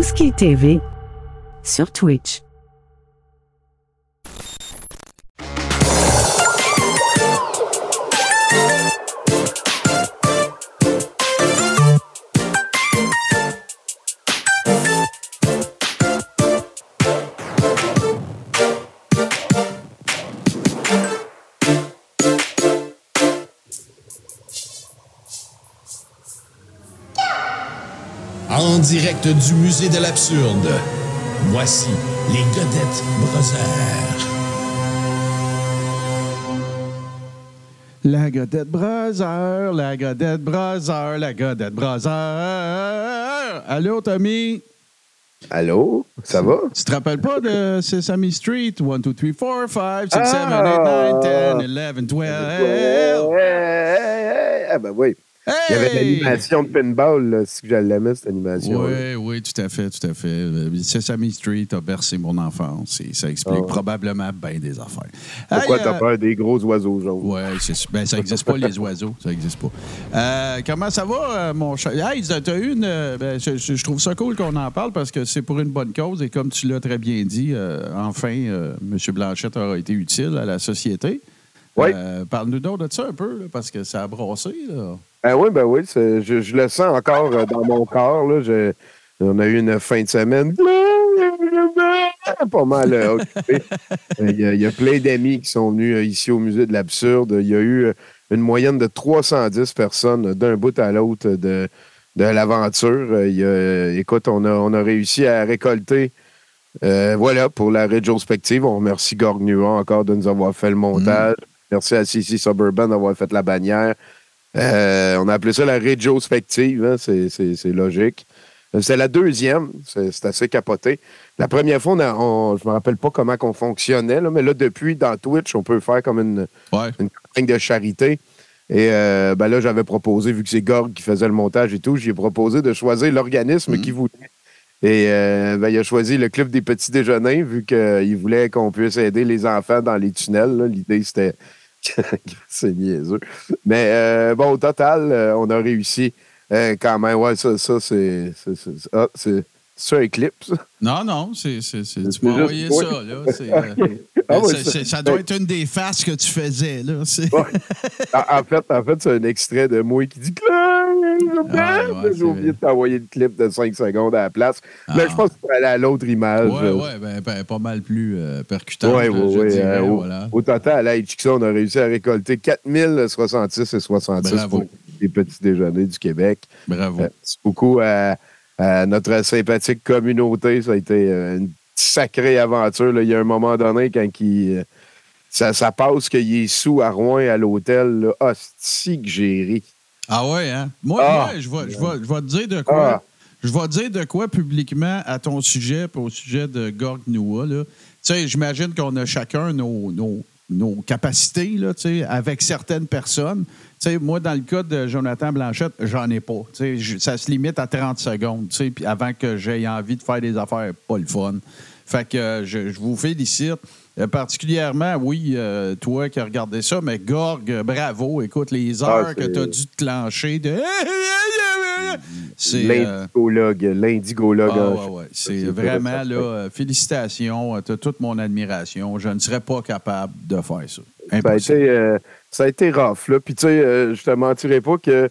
Est TV sur Twitch. Direct du musée de l'absurde, voici les Godettes Brothers. La Godette Brother, la Godette Brother, la Godette Brother. Allô, Tommy? Allô? Ça va? Tu te rappelles pas de Sesame Street? 1, 2, 3, 4, 5, 6, 7, 8, Ah! 9, 10, 11, 12. Hey, hey, hey, Ah ben oui. Il y avait de l'animation de pinball, là, si je l'aimais, cette animation. Oui, oui, tout à fait, tout à fait. Euh, Sesame Street a bercé mon enfance et ça explique Ah probablement bien des affaires. Pourquoi Hey, t'as euh, peur des gros oiseaux jaunes? Oui, ben, ça n'existe pas, les oiseaux. Ça n'existe pas. Euh, comment ça va, mon chat? Hey, t'as eu une. ben, je, je- je trouve ça cool qu'on en parle parce que c'est pour une bonne cause et comme tu l'as très bien dit, euh, enfin, euh, M. Blanchette aura été utile à la société. Oui. Euh, Parle-nous donc de ça un peu, là, parce que ça a brassé. Là. Ben oui, ben oui. Je, je le sens encore euh, dans mon corps. Là. Je- on a eu une fin de semaine pas mal euh, occupée. Euh, Il y, a- il y a plein d'amis qui sont venus ici au Musée de l'Absurde. Il y a eu une moyenne de 310 personnes d'un bout à l'autre de, de l'aventure. Écoute, on a, on a réussi à récolter euh, voilà, pour la rétrospective, on remercie Gorg Nuan encore de nous avoir fait le montage. Merci à CC Suburban d'avoir fait la bannière. Euh, on a appelé ça la rétrospective, hein, c'est, logique. Euh, C'est la deuxième, c'est, assez capoté. La première fois, on a- on- je me rappelle pas comment on fonctionnait, là, mais là, depuis, dans Twitch, on peut faire comme une, Ouais. une campagne de charité. Et euh, ben là, j'avais proposé, vu que c'est Gorg qui faisait le montage et tout, j'ai proposé de choisir l'organisme Mhm. qui voulait. Et euh, ben, il a choisi le Club des petits déjeuners, vu qu'il voulait qu'on puisse aider les enfants dans les tunnels. L'idée, c'était. c'est niaiseux. Mais euh, bon, au total, euh, on a réussi euh, quand même. Ouais, ça, ça c'est. ah, c'est c'est un clip, ça? Non, non, c'est, c'est, c'est- tu m'as envoyé oui. ça. Là, c'est, euh, Ah ça- doit être une des faces que tu faisais. Là, c'est... Ouais. En, fait, en fait c'est un extrait de moi qui dit Ah, ouais, J'ai oublié de t'envoyer le clip de 5 secondes à la place. Mais Ah. je pense que c'est aller à l'autre image. Ouais, ouais, ben, ben, pas mal plus euh, percutant. Ouais, euh, voilà. au total, à HXA, on a réussi à récolter 4066 et 66 Bravo. pour les petits déjeuners du Québec. Bravo. Euh, beaucoup à, à notre sympathique communauté. Ça a été euh, une sacrée aventure. là. Il y a un moment donné, quand il, euh, ça, ça passe qu'il est sous à Rouen à l'hôtel, hostie que j'ai ri. Ah ouais, hein? Moi, Ah. je, vais, je, vais, je vais te dire de quoi. Ah. Je vais te dire de quoi publiquement à ton sujet et au sujet de Gorg Noua. Tu sais, j'imagine qu'on a chacun nos, nos, nos capacités, là, avec certaines personnes. Tu sais, moi, dans le cas de Jonathan Blanchette, j'en ai pas. Je- ça se limite à 30 secondes, puis avant que j'aie envie de faire des affaires pas le fun. Fait que euh, je, je vous félicite. Euh, particulièrement, oui, euh, toi qui as regardé ça, mais Gorg, bravo. Écoute, les heures Ah, que c'est- tu as dû te clencher de. C'est. euh, L'indigologue, l'indigologue. ah, ouais, ouais. C'est vraiment, là, félicitations. Tu as toute mon admiration. Je ne serais pas capable de faire ça. Impossible. euh, ça a été rough. Là. Puis, tu sais, euh, je te mentirais pas que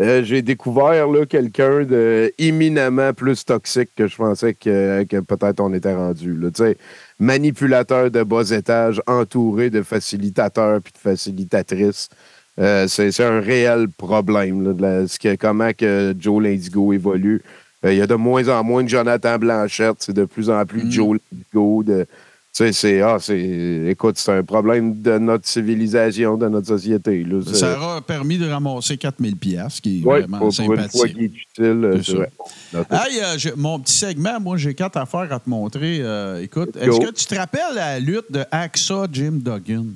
euh, j'ai découvert quelqu'un de éminemment plus toxique que je pensais que, que peut-être on était rendu. Là. Tu sais, manipulateur de bas étage, entouré de facilitateurs puis de facilitatrices. Euh, c'est un réel problème, là, de la- ce que- comment que Joe Lindigo évolue. Il y a de moins en moins de Jonathan Blanchette, c'est de plus en plus Mm. Joe Lindigo. De, sais, c'est, ah, c'est, écoute, c'est un problème de notre civilisation, de notre société. Là. Ça aura permis de ramasser 4000 pièces, qui est Ouais, vraiment pour, pour une fois sympathique. est utile, euh, C'est c'est ça. vrai. Notre- Hey, euh, mon petit segment, moi, j'ai quatre affaires à te montrer. Euh, écoute, est-ce que tu te rappelles la lutte de Axa Jim Duggan?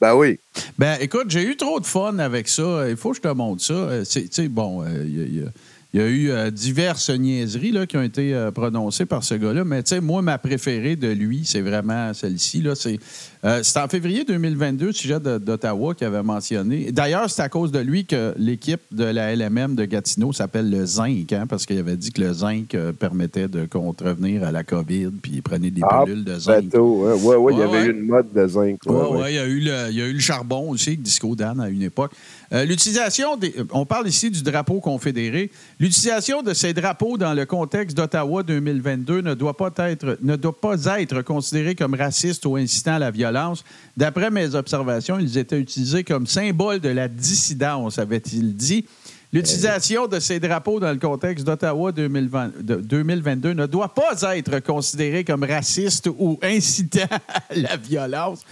Ben oui. Ben, écoute, j'ai eu trop de fun avec ça. Il faut que je te montre ça. C'est- Tu sais, bon, euh, il y a- il y a- il y a eu euh, diverses niaiseries là, qui ont été euh, prononcées par ce gars-là. Mais tu sais, moi, ma préférée de lui, c'est vraiment celle-ci. là. C'est euh, c'est en février 2022, le sujet de- d'Ottawa qui avait mentionné. D'ailleurs, c'est à cause de lui que l'équipe de la LMM de Gatineau s'appelle le Zinc, hein, parce qu'il avait dit que le zinc permettait de contrevenir à la COVID, puis il prenait des Ah, pilules de zinc. Hein. ouais, ouais, il y avait eu une mode de zinc. Oui, ouais. il, y a eu le, il y a eu le charbon aussi Disco Dan à une époque. Euh, L'utilisation euh, On parle ici du drapeau confédéré. L'utilisation de ces drapeaux dans le contexte d'Ottawa 2022 ne doit, pas être, ne doit pas être considérée comme raciste ou incitant à la violence. D'après mes observations, ils étaient utilisés comme symbole de la dissidence, avait-il dit. L'utilisation de ces drapeaux dans le contexte d'Ottawa 2020 de- 2022 ne doit pas être considérée comme raciste ou incitant à la violence.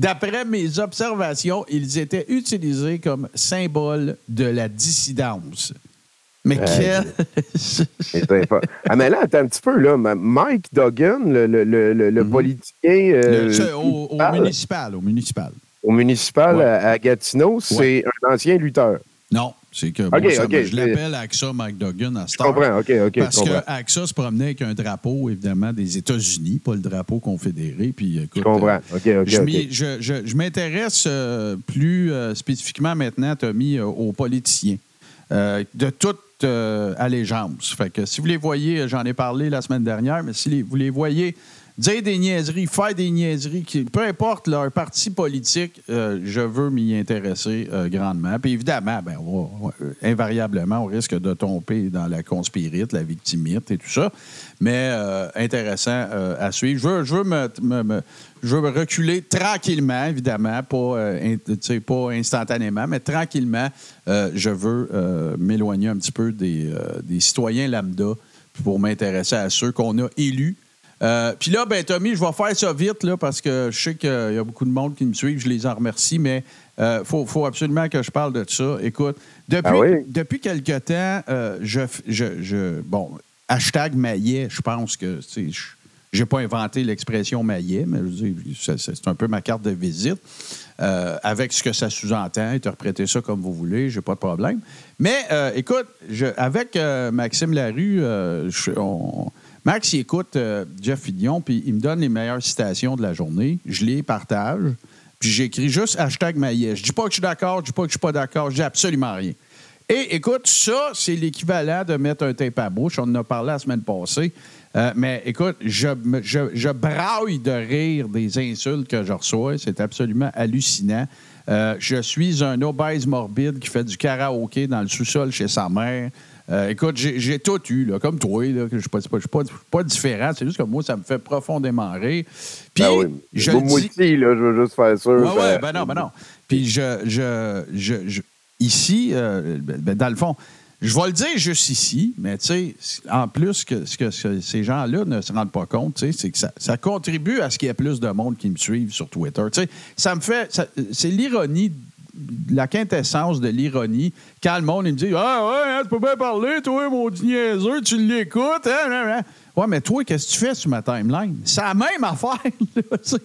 D'après mes observations, ils étaient utilisés comme symbole de la dissidence. Mais quel... C'est impo- ah, mais là, attends un petit peu, là. Mike Duggan, le, le, le, le- le politicien euh, Le- au, au municipal, au municipal. au municipal Ouais. à, à Gatineau, c'est un ancien lutteur. Non, c'est que moi, je l'appelle AXA Mike Duggan à Je Star. comprends, OK, OK, Parce je que comprends. AXA se promenait avec un drapeau, évidemment, des États-Unis, pas le drapeau confédéré. Puis, écoute, Je comprends, euh, OK, OK, je je, je- je m'intéresse euh, plus euh, spécifiquement maintenant, Tommy, euh, aux politiciens de toute allégeance. Fait que si vous les voyez, j'en ai parlé la semaine dernière, mais si les- vous les voyez dire des niaiseries, faire des niaiseries, peu importe leur parti politique, euh, je veux m'y intéresser euh, grandement. Puis évidemment, ben, euh, invariablement, on risque de tomber dans la conspirite, la victimite et tout ça. Mais intéressant à suivre. Je veux, je veux me, je veux reculer tranquillement, évidemment, pas, pas instantanément, mais tranquillement. je veux m'éloigner un petit peu des citoyens lambda pour m'intéresser à ceux qu'on a élus. Euh, Puis là, ben Tommy, je vais faire ça vite là, parce que je sais qu'il y a beaucoup de monde qui me suit, je les en remercie, mais il faut, faut absolument que je parle de ça. Écoute, depuis, Ah oui? depuis quelque temps, euh, je, je, je- Bon, hashtag maillet, je pense que. je n'ai pas inventé l'expression maillet, mais je veux dire, c'est un peu ma carte de visite. Euh, avec ce que ça sous-entend, interprétez ça comme vous voulez, j'ai pas de problème. Mais euh, écoute, je- avec euh, Maxime Larue, euh, je- on- Max, il écoute euh, Jeff Fillion, puis il me donne les meilleures citations de la journée. Je les partage, puis j'écris juste hashtag maillet. Je dis pas que je suis d'accord, je dis pas que je suis pas d'accord, je dis absolument rien. Et écoute, ça, c'est l'équivalent de mettre un tape à bouche. On en a parlé la semaine passée. Euh, mais écoute, je, je, je braille de rire des insultes que je reçois. C'est absolument hallucinant. Euh, je suis un obèse morbide qui fait du karaoké dans le sous-sol chez sa mère. Euh, écoute, j'ai tout eu, là, comme toi. Là, je ne suis pas, différent. C'est juste que moi, ça me fait profondément rire. Puis, Ben oui. je Moi aussi, là, je veux juste faire sûr. oui, ça- oui, ben non, ben non. Puis je, je, je, je- ici, euh, ben, ben, dans le fond, je vais le dire juste ici, mais tu sais, en plus, que, ce que ce- ces gens-là ne se rendent pas compte, c'est que ça, ça contribue à ce qu'il y ait plus de monde qui me suivent sur Twitter. Tu sais, ça me fait. C'est l'ironie, la quintessence de l'ironie, quand le monde il me dit Ah ouais, hein, tu peux bien parler, toi, mon niaiseux, tu l'écoutes, hein, hein, hein. Ouais, mais toi, qu'est-ce que tu fais sur ma timeline? C'est la même affaire.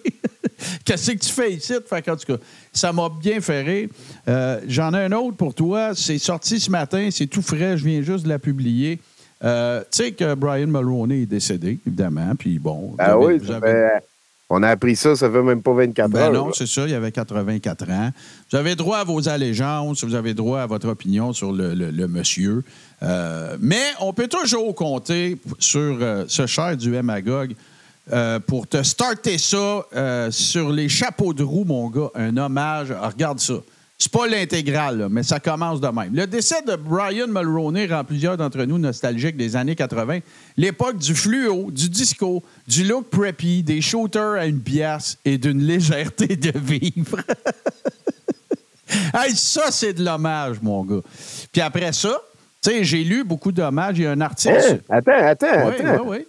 Qu'est-ce que tu fais ici? Fait qu'en tout cas, ça m'a bien fait rire. Euh, J'en ai un autre pour toi. C'est sorti ce matin, c'est tout frais, je viens juste de la publier. Euh, tu sais que Brian Mulroney est décédé, évidemment. Puis bon. Ah oui, avez- on a appris ça, ça fait même pas 24 ben heures. non, c'est ça, il avait 84 ans. Vous avez droit à vos allégeances, vous avez droit à votre opinion sur le, le- le monsieur. Euh, mais on peut toujours compter sur euh, ce cher du Magog euh, pour te starter ça sur les chapeaux de roue, mon gars. Un hommage. Ah, regarde ça. C'est pas l'intégrale, mais ça commence de même. Le décès de Brian Mulroney rend plusieurs d'entre nous nostalgiques des années 80. L'époque du fluo, du disco, du look preppy, des shooters à une pièce et d'une légèreté de vivre. hey, ça, c'est de l'hommage, mon gars. Puis après ça, tu sais, j'ai lu beaucoup d'hommages. Il y a un article. Hein? Attends, attends, Oui, attends. oui, oui.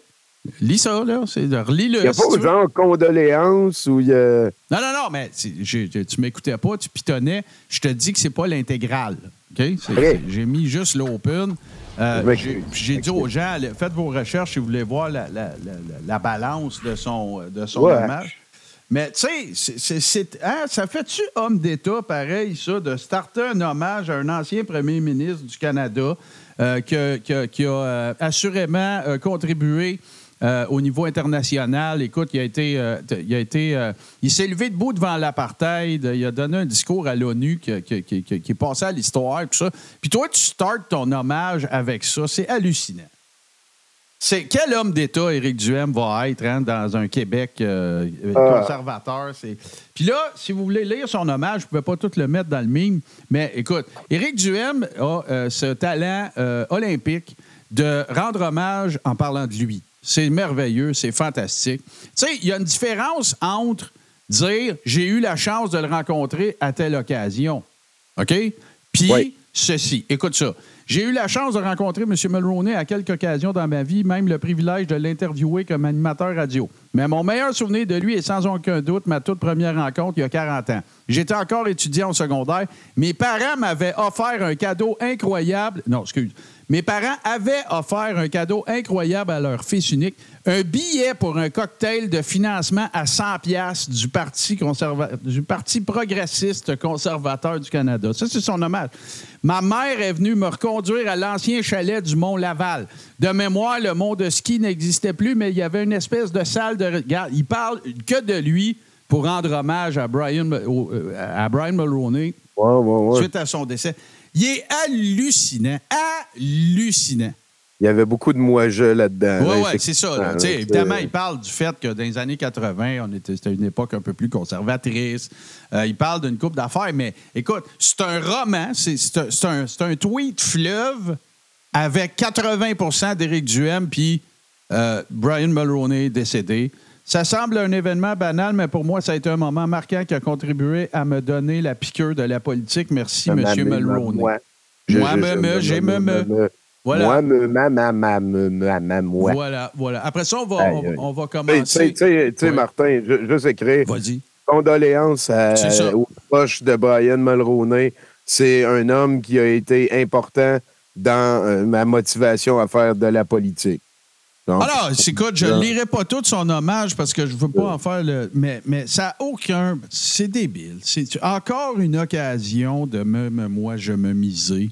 Lis ça, là. Relis-le. Il n'y a si pas veux. genre condoléances ou il y a. Non, non, non, mais tu m'écoutais pas, tu pitonnais. Je te dis que c'est pas l'intégrale. OK? C'est- c'est- J'ai mis juste l'open. Euh, j'ai- dit aux gens, faites vos recherches si vous voulez voir la, la- la- la- la balance de son, de son Ouais. Mais tu sais, hein, ça fait-tu homme d'État, pareil, ça, de starter un hommage à un ancien premier ministre du Canada euh, qui a euh, assurément euh, contribué euh, au niveau international. Écoute, il a été, euh, il a été, euh, il s'est levé debout devant l'apartheid. Il a donné un discours à l'ONU qui, qui- qui- qui- qui est passé à l'histoire, tout ça. Puis toi, tu startes ton hommage avec ça. C'est hallucinant. C'est quel homme d'État Éric Duhem va être hein, dans un Québec euh, conservateur? Puis là, si vous voulez lire son hommage, je ne pouvais pas tout le mettre dans le mime, mais écoute, Éric Duhem a euh, ce talent euh, olympique de rendre hommage en parlant de lui. C'est merveilleux, c'est fantastique. Tu sais, il y a une différence entre dire j'ai eu la chance de le rencontrer à telle occasion. OK? Puis Oui. ceci. Écoute ça. J'ai eu la chance de rencontrer M. Mulroney à quelques occasions dans ma vie, même le privilège de l'interviewer comme animateur radio. Mais mon meilleur souvenir de lui est sans aucun doute ma toute première rencontre il y a 40 ans. J'étais encore étudiant au secondaire. Mes parents m'avaient offert un cadeau incroyable. Non, excuse. Mes parents avaient offert un cadeau incroyable à leur fils unique, un billet pour un cocktail de financement à 100 pièces du parti conserva- du parti progressiste conservateur du Canada. Ça c'est son hommage. Ma mère est venue me reconduire à l'ancien chalet du Mont Laval. De mémoire, le mont de ski n'existait plus, mais il y avait une espèce de salle de regarde, il parle que de lui pour rendre hommage à Brian euh, à Brian Mulroney Ouais, ouais, ouais. suite à son décès. Il est hallucinant, hallucinant. Il y avait beaucoup de moi-je là-dedans. Oui, oui, c'est ça. là. là, évidemment, il parle du fait que dans les années 80, on était, c'était une époque un peu plus conservatrice. Euh, il parle d'une coupe d'affaires, mais écoute, c'est un roman, c'est, c'est un, c'est un- c'est un tweet fleuve avec 80% d'Éric Duhem puis euh, Brian Mulroney décédé. Ça semble un événement banal, mais pour moi, ça a été un moment marquant qui a contribué à me donner la piqûre de la politique. Merci, M. Mulroney. Moi, j'ai me. Voilà. Moi, ma, ma, ma, moi. Voilà, voilà. Après ça, on va, Aïe, on, aïe. on va commencer. tu sais, Ouais. Martin, ju- juste écrire Vas-y. condoléances à- ça. aux proches de Brian Mulroney. C'est un homme qui a été important dans euh, ma motivation à faire de la politique. Donc, Alors, c'est- écoute, je ne lirai pas tout son hommage parce que je ne veux pas en faire le. Mais, mais ça n'a aucun. C'est débile. C'est encore une occasion de me, me- moi, je me miser.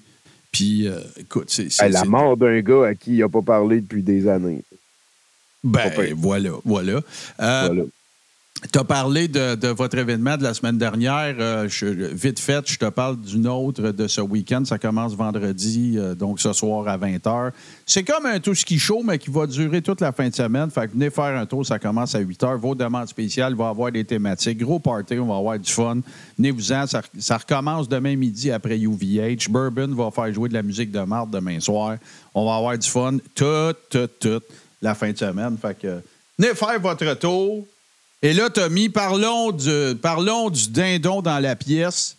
Puis, euh, écoute, c'est. hey, la mort d'un gars à qui il n'a pas parlé depuis des années. Ben, voilà, voilà. Euh, Voilà. Tu as parlé de, votre événement de la semaine dernière. Euh, vite fait, je te parle d'une autre de ce week-end. Ça commence vendredi, euh, donc ce soir à 20h. C'est comme un tout ski show, mais qui va durer toute la fin de semaine. Fait que venez faire un tour, ça commence à 8h. Vos demandes spéciales, y avoir des thématiques. Gros party, on va avoir du fun. Venez-vous-en, ça, ça recommence demain midi après UVH. Bourbon va faire jouer de la musique de marde demain soir. On va avoir du fun toute, toute, toute la fin de semaine. Fait que venez faire votre tour. Et là, Tommy, parlons du, parlons du dindon dans la pièce.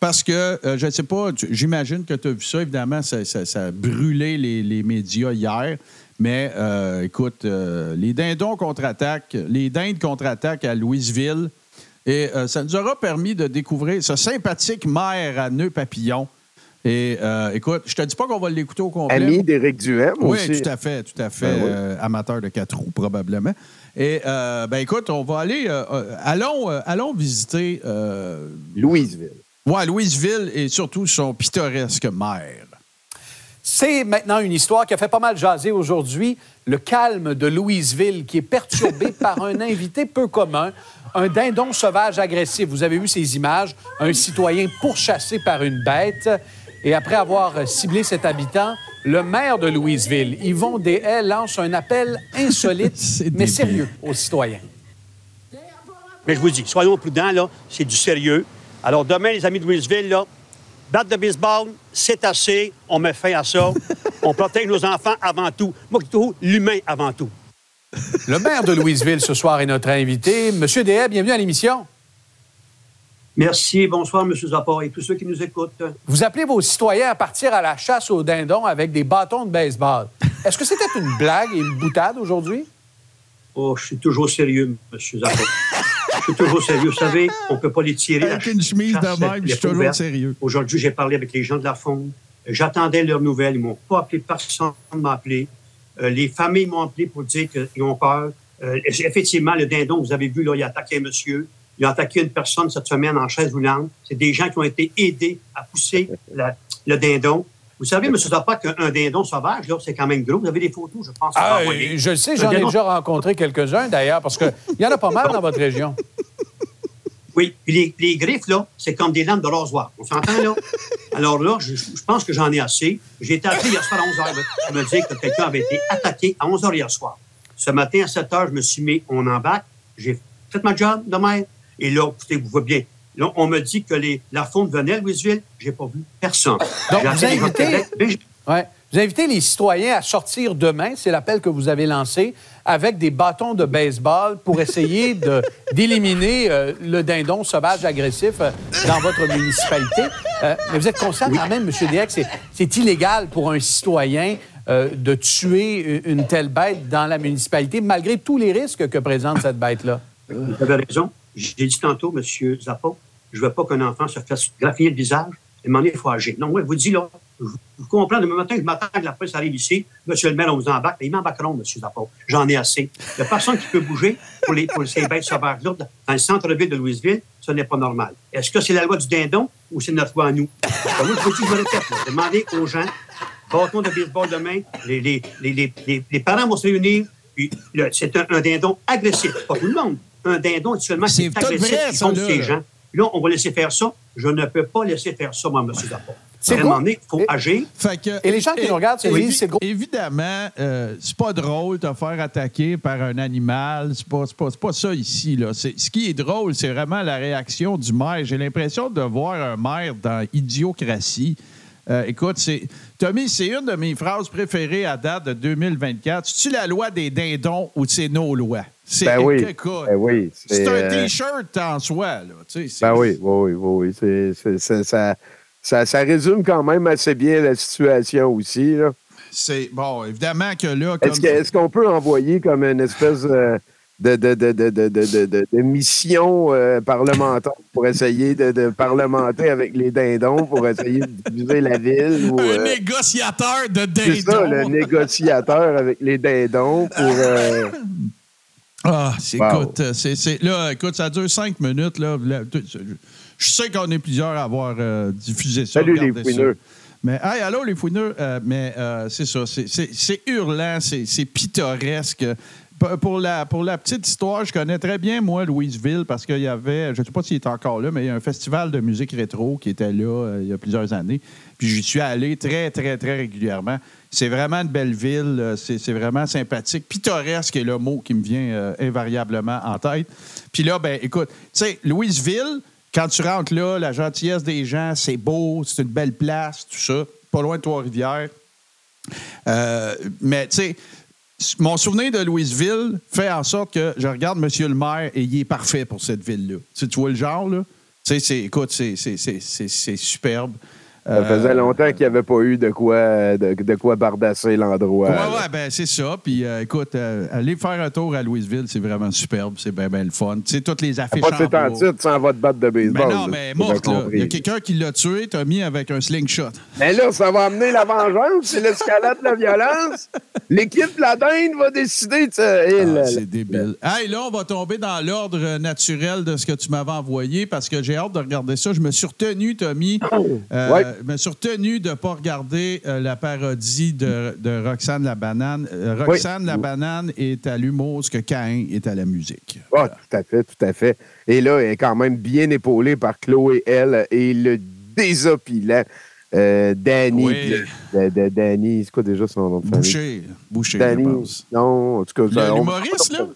Parce que, euh, je ne sais pas, j'imagine que tu as vu ça. Évidemment, ça, ça- ça a brûlé les, les médias hier. Mais euh, écoute, euh, les dindons contre-attaquent, les dindes contre-attaquent à Louisville. Et ça nous aura permis de découvrir ce sympathique maire à nœud papillon. Et écoute, je te dis pas qu'on va l'écouter au complet. Ami d'Éric Duhem Oui, aussi. tout à fait, tout à fait. Ben oui. amateur de quatre roues, probablement. Et, euh, ben écoute, on va aller. euh, euh, allons, euh, allons visiter. Euh, Louisville. ouais, Louisville et surtout son pittoresque maire. C'est maintenant une histoire qui a fait pas mal jaser aujourd'hui. Le calme de Louisville qui est perturbé par un invité peu commun, un dindon sauvage agressif. Vous avez vu ces images, un citoyen pourchassé par une bête. Et après avoir ciblé cet habitant, le maire de Louisville, Yvon Deshaies, lance un appel insolite, mais sérieux aux citoyens. Mais je vous dis, soyons prudents, là, c'est du sérieux. Alors demain, les amis de Louisville, là, batte de baseball, c'est assez, on met fin à ça. on protège nos enfants avant tout. Moi, l'humain avant tout. Le maire de Louisville ce soir est notre invité. Monsieur Deshaies, bienvenue à l'émission. Merci, bonsoir, M. Zappa et tous ceux qui nous écoutent. Vous appelez vos citoyens à partir à la chasse aux dindons avec des bâtons de baseball. Est-ce que c'était une blague et une boutade aujourd'hui? Oh, je suis toujours sérieux, M. Zappa. je suis toujours sérieux. Vous savez, on ne peut pas les tirer. Avec La une chemise de même, je suis est toujours ouverte. sérieux. Aujourd'hui, j'ai parlé avec les gens de la Fonde. J'attendais leurs nouvelles. Ils m'ont pas appelé, personne ne m'a appelé. Euh, les familles m'ont appelé pour dire qu'ils ont peur. Euh, effectivement, le dindon, vous avez vu, là, il a attaqué un monsieur. Il a attaqué une personne cette semaine en chaise roulante. C'est des gens qui ont été aidés à pousser la- le dindon. Vous savez, M. Zappa, qu'un dindon sauvage, là, c'est quand même gros. Vous avez des photos, je pense. Ah, je le sais, j'en ai déjà rencontré quelques-uns d'ailleurs, parce qu'il y en a pas mal dans votre région. Oui, puis les, les griffes, là, c'est comme des lames de rasoir. On s'entend, là? Alors là, je, je pense que j'en ai assez. J'ai été appelé hier soir à 11 h pour me dire que quelqu'un avait été attaqué à 11 h hier soir. Ce matin, à 7 h, je me suis mis, on embarque. J'ai fait ma job de. Et là, écoutez, vous voyez bien. Là, on me dit que les, la fonte venait à Louisville. J'ai pas vu personne. Donc, vous invitez- Ouais. Vous invitez les citoyens à sortir demain, c'est l'appel que vous avez lancé, avec des bâtons de baseball pour essayer d'éliminer euh, le dindon sauvage agressif euh, dans votre municipalité. Euh, mais vous êtes conscient quand même, M. Dieck, c'est c'est illégal pour un citoyen de tuer une telle bête dans la municipalité, malgré tous les risques que présente cette bête-là. Vous avez raison. J'ai dit tantôt, M. Zappa, je veux pas qu'un enfant se fasse graffiner le visage et m'en il faut agir. Non, moi, je vous dis, là, je, je comprends, demain matin, je m'attends que la police arrive ici. Monsieur le maire, on vous embarque. Ils m'embarqueront, M. Zappa. J'en ai assez. Il n'y a personne qui peut bouger pour, les, pour ces bêtes sauvages-là. Dans le centre-ville de Louisville, ce n'est pas normal. Est-ce que c'est la loi du dindon ou c'est notre loi à nous? Alors, moi, je vous dis, répète, demandez aux gens, bâton de baseball demain, les, les, les, les, parents vont se réunir, puis c'est un, un dindon agressif. Pas tout le monde. Un dindon, actuellement, C'est c'est tout agressif qui contre là, ces gens. Là, on va laisser faire ça. Je ne peux pas laisser faire ça, moi, M. Zappa. C'est donné, il faut Et- agir. Fait que- Et les gens qui nous regardent c'est gros. Évidemment, euh, c'est pas drôle de te faire attaquer par un animal. C'est pas, c'est pas, c'est pas ça ici. Là. C'est- ce qui est drôle, c'est vraiment la réaction du maire. J'ai l'impression de voir un maire dans Idiocratie. Euh, écoute, c'est Tommy, c'est une de mes phrases préférées à date de 2024. C'est-tu la loi des dindons ou c'est nos lois? C'est Ben oui. Ben oui. c'est un euh, T-shirt en soi. Là, tu sais, c'est- Ben oui, oui, oui, oui. ça, ça, ça résume quand même assez bien la situation aussi. C'est bon, évidemment que là, est-ce qu'on peut envoyer comme une espèce euh, de, de, de, de, de, de, de- de- de mission euh, parlementaire pour essayer de, parlementer avec les dindons, pour essayer de diviser la ville? Ou, un euh, négociateur de c'est ça, le dindons. négociateur avec les dindons pour... euh, Ah, c'est, Wow. écoute, c'est, c'est- là, écoute, ça dure cinq minutes. Là, je sais qu'on est plusieurs à avoir diffusé ça. Salut, les fouineux. Mais, hey, allô, les fouineux. Euh, mais euh, c'est ça, c'est, c'est- c'est hurlant, c'est, c'est pittoresque. Pour la, pour la petite histoire, je connais très bien, moi, Louisville, parce qu'il y avait, je ne sais pas s'il est encore là, mais il y a un festival de musique rétro qui était là euh, il y a plusieurs années. Puis j'y suis allé très, très, très régulièrement. C'est vraiment une belle ville, euh, c'est vraiment sympathique. Pittoresque est le mot qui me vient euh, invariablement en tête. Puis là, ben écoute, tu sais, Louisville, quand tu rentres là, la gentillesse des gens, c'est beau, c'est une belle place, tout ça, pas loin de Trois-Rivières. Mais tu sais, mon souvenir de Louisville fait en sorte que je regarde Monsieur le maire et il est parfait pour cette ville-là. Tu vois le genre, là? Écoute, c'est superbe. Ça faisait Euh, longtemps qu'il n'y avait pas eu de quoi, de, de quoi bardasser l'endroit. Ouais, ouais, ben c'est ça. Puis euh, écoute, euh, aller faire un tour à Louisville, c'est vraiment superbe. C'est bien, bien le fun. Tu sais, toutes les affiches Pas de en titre sans votre batte de Mais baseball. non, là, mais morte, là. Il y a quelqu'un qui l'a tué, t'as mis avec un slingshot. Mais là, ça va amener la vengeance, c'est l'escalade de la violence. L'équipe de la dinde va décider de. Eh Ah, c'est débile. Hey, là, on va tomber dans l'ordre euh, naturel de ce que tu m'avais envoyé parce que j'ai hâte de regarder ça. Je me suis retenu, Tommy. euh, Ouais. Je me suis retenu de ne pas regarder euh, la parodie de, de Roxane la banane. Euh, Roxane la banane est à l'humour ce que Cain est à la musique. Ah, tout à fait, tout à fait. Et là, elle est quand même bien épaulée par Chloé L et le désopilant euh, Danny. Oui. de- de- Danny, c'est quoi déjà son nom de famille? Boucher. Boucher, je Danny. pense. Non, en tout cas. L'humoriste, là?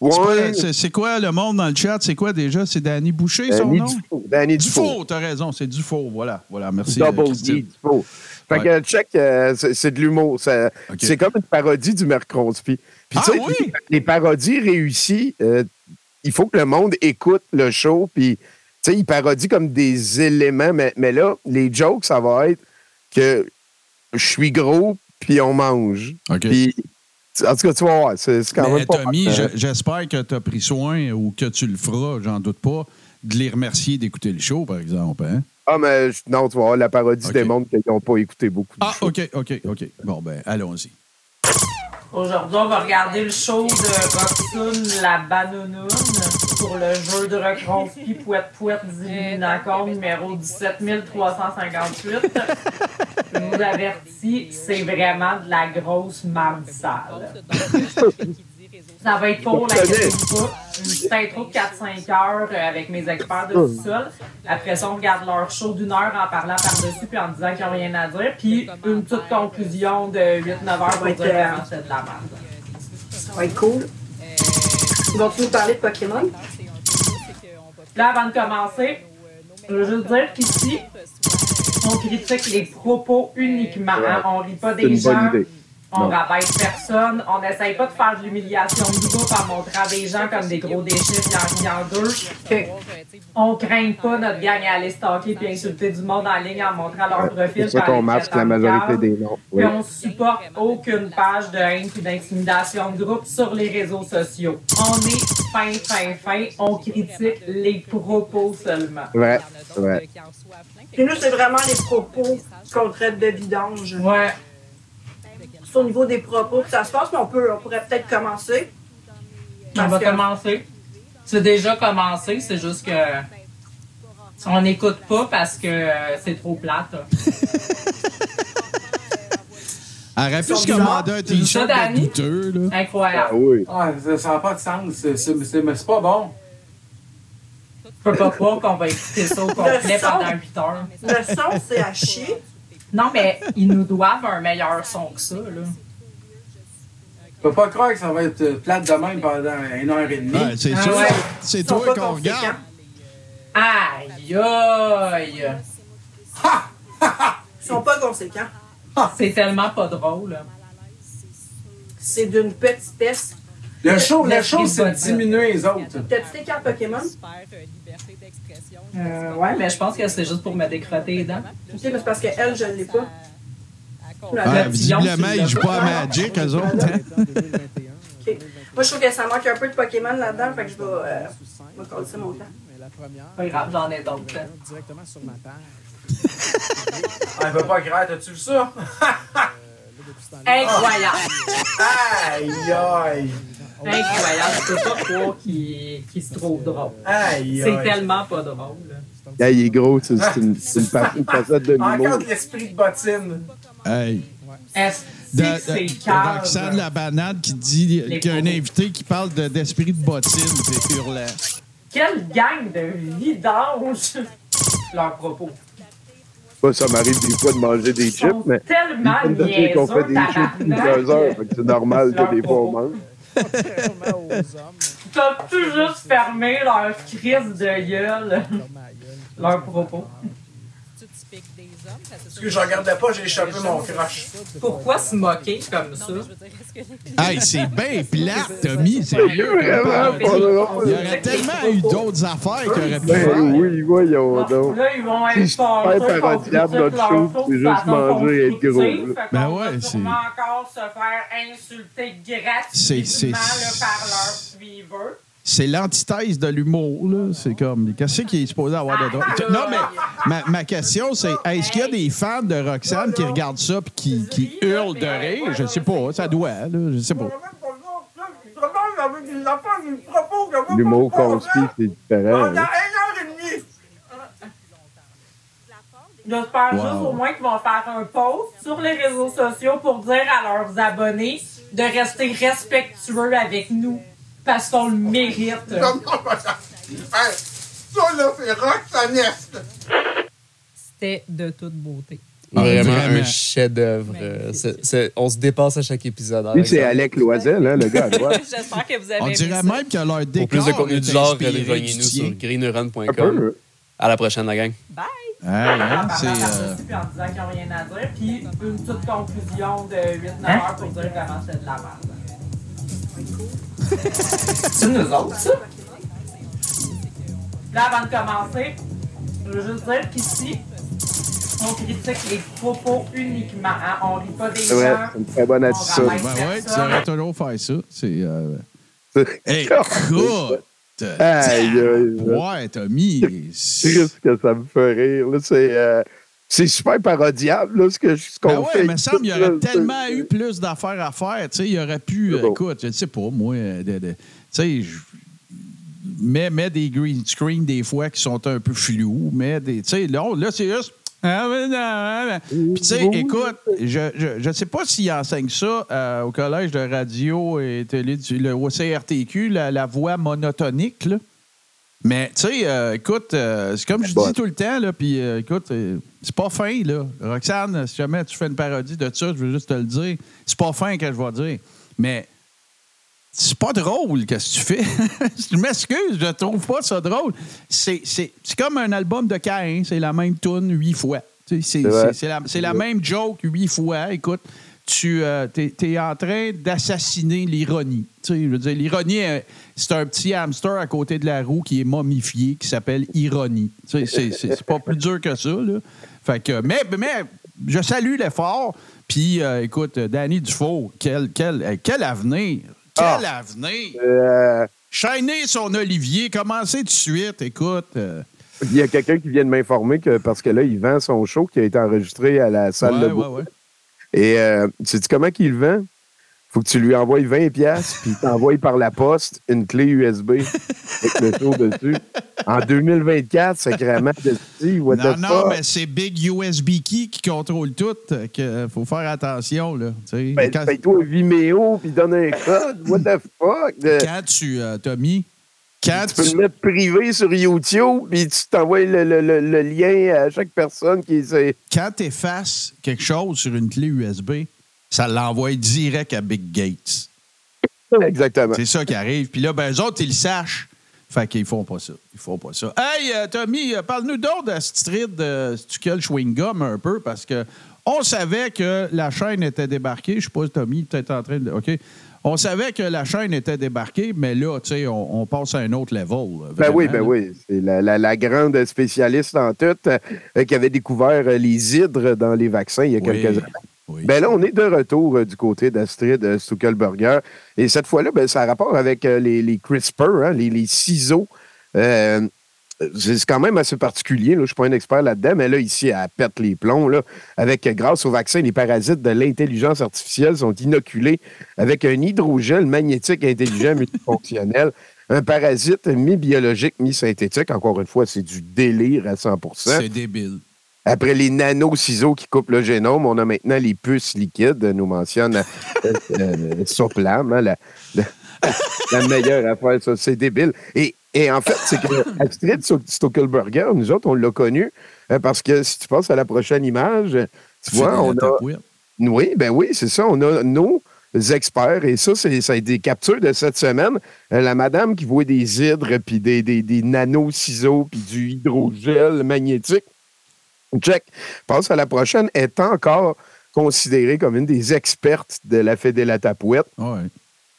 Ouais. C'est quoi le monde dans le chat? C'est quoi déjà? C'est Danny Boucher, son nom? Dufault. Danny Dufault. Dufault, t'as raison, c'est Dufault. Voilà, voilà, merci. euh, Double Christine. D, Dufault. Fait Ouais. que check, euh, c'est de l'humour. C'est comme une parodie du Mercredi. Puis Ah tu sais, oui? les, les parodies réussies, euh, il faut que le monde écoute le show. Puis tu sais, ils parodient comme des éléments. Mais, mais là, les jokes, ça va être que je suis gros, puis on mange. Puis, en tout cas, tu vas voir, c'est quand Mais même pas Tommy, je- j'espère que tu as pris soin ou que tu le feras, j'en doute pas, de les remercier d'écouter le show, par exemple. Hein? Ah, mais non, tu voir, la parodie démontre qu'ils n'ont pas écouté beaucoup de Ah. OK, OK, OK. Bon, ben, allons-y. Aujourd'hui, on va regarder le show de Roxune La Bananoune pour le jeu de puis pouette pouette d'Illuminacon numéro 17358. Je vous avertis, c'est vraiment de la grosse marde sale. Ça va être pour la. Une petite intro de 4-5 heures euh, avec mes experts de sous-sol. Après ça, on regarde leur show d'une heure en parlant par-dessus puis en disant qu'ils n'ont rien à dire. Puis une petite conclusion de 8-9 heures pour dire vraiment c'est de la merde. Ça va être cool. Vas-tu nous parler de Pokémon? Là, avant de commencer, je veux juste dire qu'ici, on critique les propos uniquement. hein. On rit pas des une bonne gens. idée. On Non. rabaisse personne. On n'essaye pas de faire de l'humiliation de groupe en montrant des gens comme des gros déchets puis en riant d'eux. On craint pas notre gang à aller stalker puis insulter du monde en ligne en montrant leur profil. C'est en qu'on masque la majorité des noms. Oui. Puis on supporte aucune page de haine et d'intimidation de groupe sur les réseaux sociaux. On est fin, fin, fin. On critique les propos seulement. Ouais, ouais. Puis nous, c'est vraiment les propos qu'on traite de vidange. Ouais. C'est au niveau des propos que ça se passe, mais on, peut, on pourrait peut-être commencer. On va que- commencer. C'est déjà commencé, c'est juste que on n'écoute pas parce que euh, c'est trop plate. Arrête plus de commander un t-shirt douteux, là. Ah Incroyable. oui. Ah, ça- n'a pas de sens. C'est- c'est- c'est- Mais c'est pas bon. Je peux pas croire qu'on va écouter ça au complet Le son. pendant 8 heures. Le son, c'est à chier. Non, mais ils nous doivent un meilleur son que ça, là. Je peux pas croire que ça va être euh, plate de même pendant une heure et demie. Ouais, c'est Ah sûr. ouais. C'est toi qu'on regarde. Aïe, aïe. Ils sont pas conséquents. C'est tellement pas drôle. C'est d'une petitesse. Le show, le show c'est de diminuer les autres. T'as-tu tes cartes Pokémon? Euh, ouais, mais je pense que c'est juste pour me décrotter les dents. Ok, mais c'est parce qu'elle, je ne l'ai pas. Petite- visiblement, ils jouent pas à Magic, eux autres. hein. Moi, je trouve que ça manque un peu de Pokémon là-dedans, fait que je vais, euh, je vais coller ça mon temps. Pas grave, j'en ai d'autres. Ah, elle veut pas gratter, t'as-tu vu ça? Incroyable! Aïe, aïe. Incroyable, je peux pas croire qu'il qu'il se trouve drôle. C'est tellement pas drôle. Là, il est gros, c'est une, c'est une, facette de Encore l'humour. de l'esprit de bottine. Hey. Est-ce De, que c'est de- calme? Roxane la banane qui dit Les qu'il y a un propos. invité qui parle de- d'esprit de, bottine, c'est hurlant. Quelle gang de vidanges! Leurs propos. Moi, ça m'arrive des fois de manger des Ils chips, sont mais tellement de qu'on fait des chips tabarnak. plusieurs heures. C'est normal que des fois on mange. T'as tout juste fermé leur crise de gueule. Leurs propos. Parce que je regardais pas, j'ai échappé mon crush. Pourquoi se moquer comme ça? Hey, c'est bien plate, Tommy, sérieux. Vraiment? pas drôle. Il y aurait tellement eu d'autres affaires qu'il aurait pu Ben faire. oui, voyons donc. Là, ils vont C'est être super fâchés qu'on parodiable, notre show, c'est juste manger et être gros, Ben ouais, c'est- encore se faire insulter C'est- c'est- gratuitement par leurs suiveurs. C'est l'antithèse de l'humour, là. C'est comme, qu'est-ce qui est supposé avoir de drôle? Non, mais ma, ma question, c'est, est-ce qu'il y a des fans de Roxane qui regardent ça et qui, qui hurlent de rire? Je sais pas, ça doit, là, je sais pas. L'humour conspi, c'est différent. hein. J'espère Wow. juste au moins qu'ils vont faire un post sur les réseaux sociaux pour dire à leurs abonnés de rester respectueux avec nous parce qu'on le mérite. Ça, là, c'est Roxaneste. C'était de toute beauté. Vraiment, Vraiment. un chef-d'œuvre. Euh, c'est- c'est- on se dépasse à chaque épisode. Lui, c'est. Alec Loisel, hein, le gars. J'espère que vous avez On dirait même que leur décor Pour plus de contenu du genre, rejoignez-nous sur peu. À la prochaine, la gang. Bye! Hey, hein, en c'est, parlant euh, en disant qu'ils n'ont rien à dire. Puis une petite conclusion de 8-9 heures pour dire vraiment c'est de la merde. C'est nous autres, ça? Là, avant de commencer, je veux juste dire qu'ici, on critique les propos uniquement. Hein? On rit pas des C'est vrai, gens. c'est une très bonne attitude. ben ouais, tu aurais toujours fait ça. C'est. Euh... C'est Écoute! Aïe, aïe, aïe. Ouais, Tommy. triste que ça me fait rire. Là, c'est, euh, c'est super parodiable, là, ce que- ce qu'on Ben ouais, fait. il me semble qu'il y aurait tellement eu plus d'affaires à faire. Tu sais, il aurait pu, bon. écoute, je ne sais pas, moi, de- de- tu sais, je- mets, mets des green screen des fois qui sont un peu flous, mais des, tu sais, là, là, c'est juste. Ah, mais ah, mais- Puis, tu sais, écoute, je ne sais pas s'ils enseignent ça euh, au Collège de radio et télé, du- le, au CRTQ, la, la voix monotonique, là. Mais, tu sais, euh, écoute, euh, c'est comme je Bon. dis tout le temps, là, puis euh, écoute, c'est pas fin, là. Roxane, si jamais tu fais une parodie de ça, je veux juste te le dire, c'est pas fin que je vais dire. Mais c'est pas drôle, qu'est-ce que tu fais? je m'excuse, je trouve pas ça drôle. C'est, c'est, c'est comme un album de Cain, c'est la même tune huit fois. C'est, la, c'est la même joke huit fois. Écoute, tu es, en train d'assassiner l'ironie. Tu sais, je veux dire, l'ironie, euh, c'est un petit hamster à côté de la roue qui est momifié, qui s'appelle ironie. Tu sais, c'est, pas plus dur que ça. Là. Fait que, mais, mais je salue l'effort. Puis, euh, écoute, Danny Dufault, quel, quel, euh, quel avenir! Quel Ah. avenir! Euh, Chaîner son Olivier, commencer tout de suite, écoute. euh, Il y a quelqu'un qui vient de m'informer que parce que là, il vend son show qui a été enregistré à la salle ouais, de ouais. Et euh, sais-tu comment qu'il le vend? Faut que tu lui envoies 20 pièces puis il t'envoie par la poste une clé USB avec le show dessus. En 2024, sacrément de what Non, the non, fuck? mais c'est Big USB Key qui contrôle tout. Il faut faire attention. Là, tu. Ben, quand, Paye-toi Vimeo puis donne un code. What the fuck? Quand tu, euh, Tommy, quand tu peux tu, le mettre privé sur YouTube puis tu t'envoies le, le- le- le lien à chaque personne qui est. quand effaces quelque chose sur une clé USB, ça l'envoie direct à Big Gates. Exactement. C'est ça qui arrive. Puis là, ben, eux autres, ils le sachent. Fait qu'ils font pas ça. Ils font pas ça. Hey, euh, Tommy, euh, parle-nous d'autres street de Stuckel Chewing Gum un peu, parce que on savait que la chaîne était débarquée. Je sais pas, Tommy, peut-être en train de. OK. On savait que la chaîne était débarquée, mais là, tu sais, on, on passe à un autre level. là, Ben oui, ben oui. C'est la, la- la grande spécialiste en tout euh, qui avait découvert euh, les hydres dans les vaccins il y a Oui, quelques années. oui. Ben là, on est de retour euh, du côté d'Astrid euh, Stuckelberger. Et cette fois-là, ben, ça a rapport avec euh, les, les CRISPR, hein, les, les ciseaux. C'est quand même assez particulier. là. Je ne suis pas un expert là-dedans, mais là, ici, elle pète les plombs. Là, avec, euh, grâce au vaccin, les parasites de l'intelligence artificielle sont inoculés avec un hydrogel magnétique intelligent multifonctionnel. Un parasite mi-biologique, mi-synthétique. Encore une fois, c'est du délire à 100 C'est débile. après les nano-ciseaux qui coupent le génome, on a maintenant les puces liquides, nous mentionne euh, euh, Soplam, hein, la, la- la meilleure affaire, ça, c'est débile. Et, et en fait, c'est que Astrid Stockelberger, nous autres, on l'a connu euh, parce que si tu passes à la prochaine image, tu vois, on a, couette. oui, ben oui, c'est ça. On a nos experts, et ça, c'est, ça a été des captures de cette semaine. Euh, la madame qui voit des hydres, puis des, des, des nano-ciseaux, puis du hydrogel magnétique. Check. Passe à la prochaine, est encore considérée comme une des expertes de la Fédé la Tapouette. Ouais.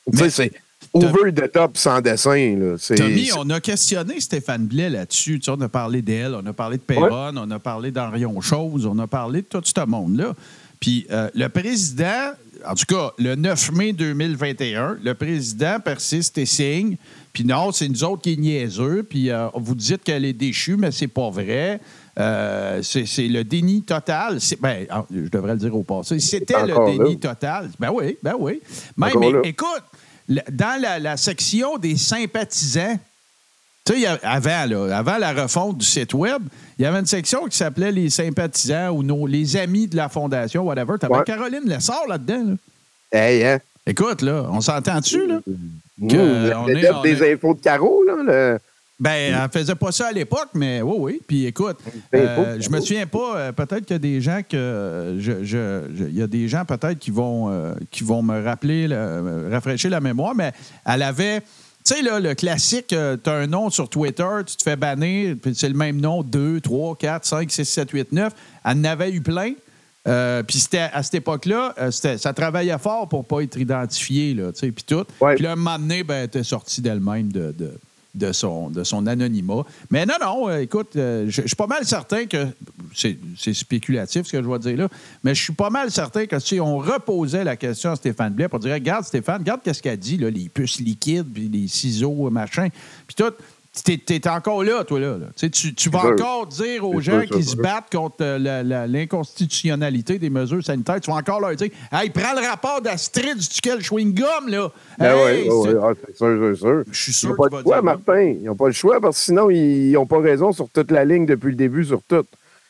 Tu sais, c'est over the top sans dessin. Là. Tommy, on a questionné Stéphane Blais là-dessus. Tu sais, on a parlé d'elle, on a parlé de Perron, on a parlé d'Henrion Chose, on a parlé de tout ce monde-là. Puis euh, le président, en tout cas, le 9 mai 2021, le président persiste et signe. Puis non, c'est nous autres qui est niaiseux. Puis euh, vous dites qu'elle est déchue, mais c'est pas vrai. Euh, c'est le déni total. Ben, ah, je devrais le dire au passé. C'était le déni là. total. Ben oui, ben oui. Même, mais écoute, dans la, la section des sympathisants, tu sais, avant, là, avant la refonte du site Web, il y avait une section qui s'appelait les sympathisants ou nos, les amis de la Fondation, whatever. Tu avais Ouais. Caroline Lessard là-dedans. là. Hey, hein? Écoute, là, on s'entend dessus, là? Mmh, Que, on est- on des est- infos de Caro, là. le- Ben, elle faisait pas ça à l'époque, mais oui, oui. Puis écoute, euh, je me souviens pas, euh, peut-être qu'il y a des gens que. je- je- je- Il y a des gens peut-être qui vont, euh, qui vont me rappeler, le- me rafraîchir la mémoire, mais elle avait. Tu sais, là, le classique, tu as un nom sur Twitter, tu te fais bannir, puis c'est le même nom, 2, 3, 4, 5, 6, 7, 8, 9. Elle en avait eu plein. Euh, puis c'était à cette époque-là, euh, ça travaillait fort pour pas être identifié, là, tu sais, puis tout. Puis là, un moment donné, ben, elle était sortie d'elle-même de, de, de son, de son anonymat. Mais non, non, euh, écoute, euh, je suis pas mal certain que, c'est c'est spéculatif ce que je vais dire là, mais je suis pas mal certain que si on reposait la question à Stéphane Blais pour dire, regarde Stéphane, regarde qu'est-ce qu'elle dit, là, les puces liquides, puis les ciseaux, machin, puis tout, t'es, t'es encore là, toi, là. là. Tu vas encore dire aux gens qui se battent contre euh, la- la- l'inconstitutionnalité des mesures sanitaires, tu vas encore leur dire Hey, prends le rapport d'Astrid du Tuquel chewing-gum, là. Ben Hey, c'est- ouais, ah, c'est sûr, c'est sûr. Je suis Ils sûr n'ont pas le choix, dire Martin. Ils n'ont pas le choix parce que sinon, ils n'ont pas raison sur toute la ligne depuis le début, sur tout.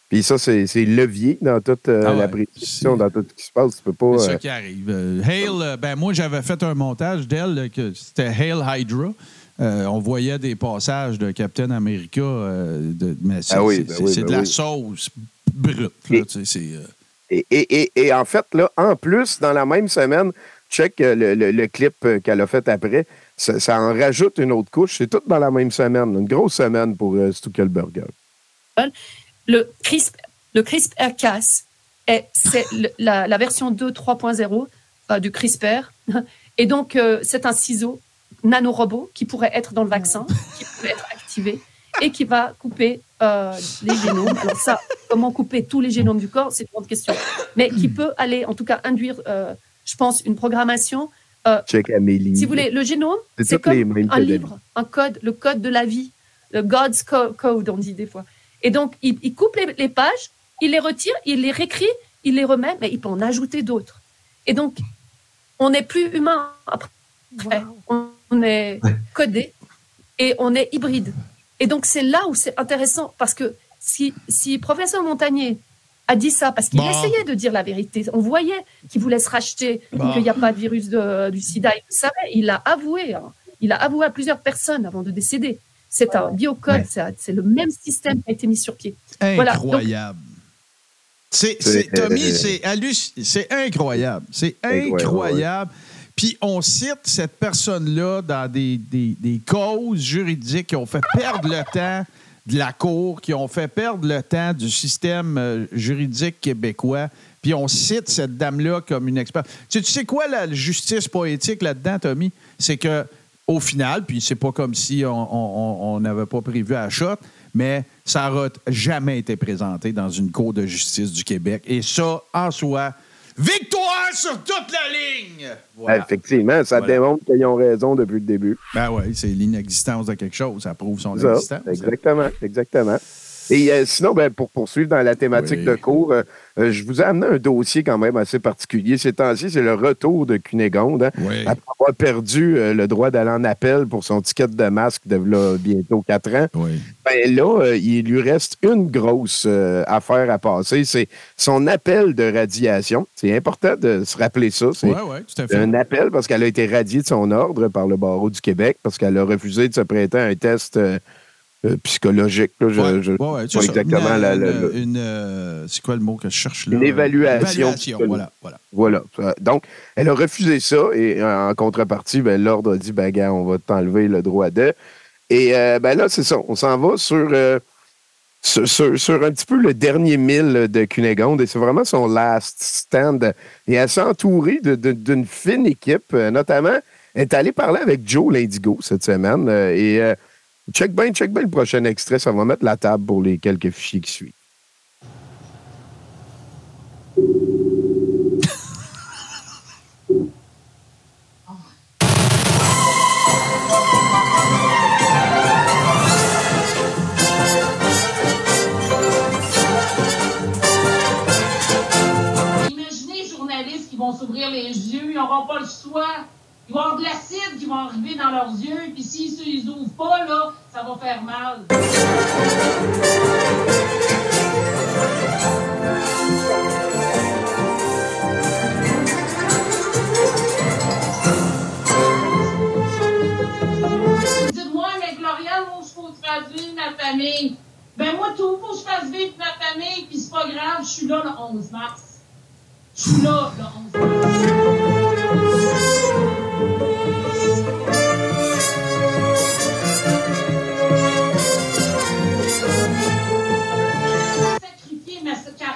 Puis ça, c'est c'est levier dans toute euh, Ah ouais, la prédiction, dans tout ce qui se passe. Tu peux pas. C'est euh, ça qui arrive. Euh, Hail, euh, ben moi, j'avais fait un montage d'elle, euh, que c'était Hail Hydra. Euh, on voyait des passages de Captain America, euh, de, mais c'est Ah oui, c'est- ben c'est- oui, c'est ben de la oui. sauce brute. là, Et- tu sais, c'est, euh, Et, et- et- et en fait, là, en plus, dans la même semaine, check le, le- le clip qu'elle a fait après, ça, ça en rajoute une autre couche. C'est tout dans la même semaine. Une grosse semaine pour euh, Stuckelberger. Le CRISP, le CRISPR-Cas, est- c'est la, la version 2 3.0 euh, du CRISPR. Et donc, euh, c'est un ciseau nanorobot qui pourrait être dans le vaccin, qui pourrait être activé et qui va couper euh, les génomes. Alors ça, comment couper tous les génomes du corps, c'est une grande question. Mais qui peut aller, en tout cas, induire, euh, je pense, une programmation. euh, Check Amélie. si vous voulez, le génome, C'est comme un livre, un code, le code de la vie, le God's co- code, on dit des fois. Et donc, il, il coupe les, les pages, il les retire, il les réécrit, il les remet, mais il peut en ajouter d'autres. Et donc, on n'est plus humain après. On, on est codé et on est hybride. Et donc, c'est là où c'est intéressant parce que si, si professeur Montagnier a dit ça, parce qu'il Bon. essayait de dire la vérité, on voyait qu'il voulait se racheter, Bon. qu'il n'y a pas de virus de- du sida, il le savait, il l'a avoué. hein. Il a avoué à plusieurs personnes avant de décéder. C'est un biocode, Ouais. c'est- le même système qui a été mis sur pied. Voilà, donc- incroyable. C'est, Tommy, c'est, halluc- c'est incroyable. C'est Incroyable, incroyable. Puis on cite cette personne-là dans des, des- causes juridiques qui ont fait perdre le temps de la Cour, qui ont fait perdre le temps du système euh, juridique québécois. Puis on cite cette dame-là comme une experte. Tu sais, quoi la justice poétique là-dedans, Tommy? C'est que au final, puis c'est pas comme si on n'avait pas prévu à shot, mais ça n'aura jamais été présenté dans une cour de justice du Québec. Et ça, en soi, victoire sur toute la ligne! Voilà. Effectivement, ça Voilà. démontre qu'ils ont raison depuis le début. Ben oui, c'est l'inexistence de quelque chose. Ça prouve son Ça, existence. exactement, exactement. Et euh, sinon, ben, pour poursuivre dans la thématique Oui. de cours, euh, euh, je vous ai amené un dossier quand même assez particulier. Ces temps-ci, c'est le retour de Cunégonde. hein. Oui. Après avoir perdu euh, le droit d'aller en appel pour son ticket de masque de v'là bientôt quatre ans, Oui. ben là, euh, il lui reste une grosse affaire à passer. C'est son appel de radiation. C'est important de se rappeler ça. C'est un appel parce qu'elle a été radiée de son ordre par le barreau du Québec parce qu'elle a refusé de se prêter à un test psychologique. là. Je, Ouais, je- ouais, ouais, c'est pas ça. exactement Une, la- une- la- la- une, euh, c'est quoi le mot que je cherche là? Une évaluation. Évaluation, voilà. voilà. Voilà. Euh, Donc, elle a refusé ça et euh, en contrepartie, ben, l'ordre a dit ben, gars, on va t'enlever le droit de. Et euh, ben là, c'est ça. On s'en va sur, euh, sur, sur- sur un petit peu le dernier mille de Cunégonde et c'est vraiment son last stand. Et elle s'est entourée de- de- d'une fine équipe, euh, notamment. Elle est allée parler avec Joe Lindigo cette semaine. euh, et euh, check bien, check bien le prochain extrait. Ça va mettre la table pour les quelques fichiers qui suivent. Imaginez journalistes qui vont s'ouvrir les yeux, ils n'auront pas le choix. Ils vont avoir de l'acide qui va arriver dans leurs yeux, puis s'ils ne les ouvrent pas, là, ça va faire mal. Dites-moi, mais Gloriane, où je fasse vivre ma famille? Ben moi, tout, faut que je fasse vivre ma famille, puis c'est pas grave, je suis là le 11 mars. Je suis là le 11 mars.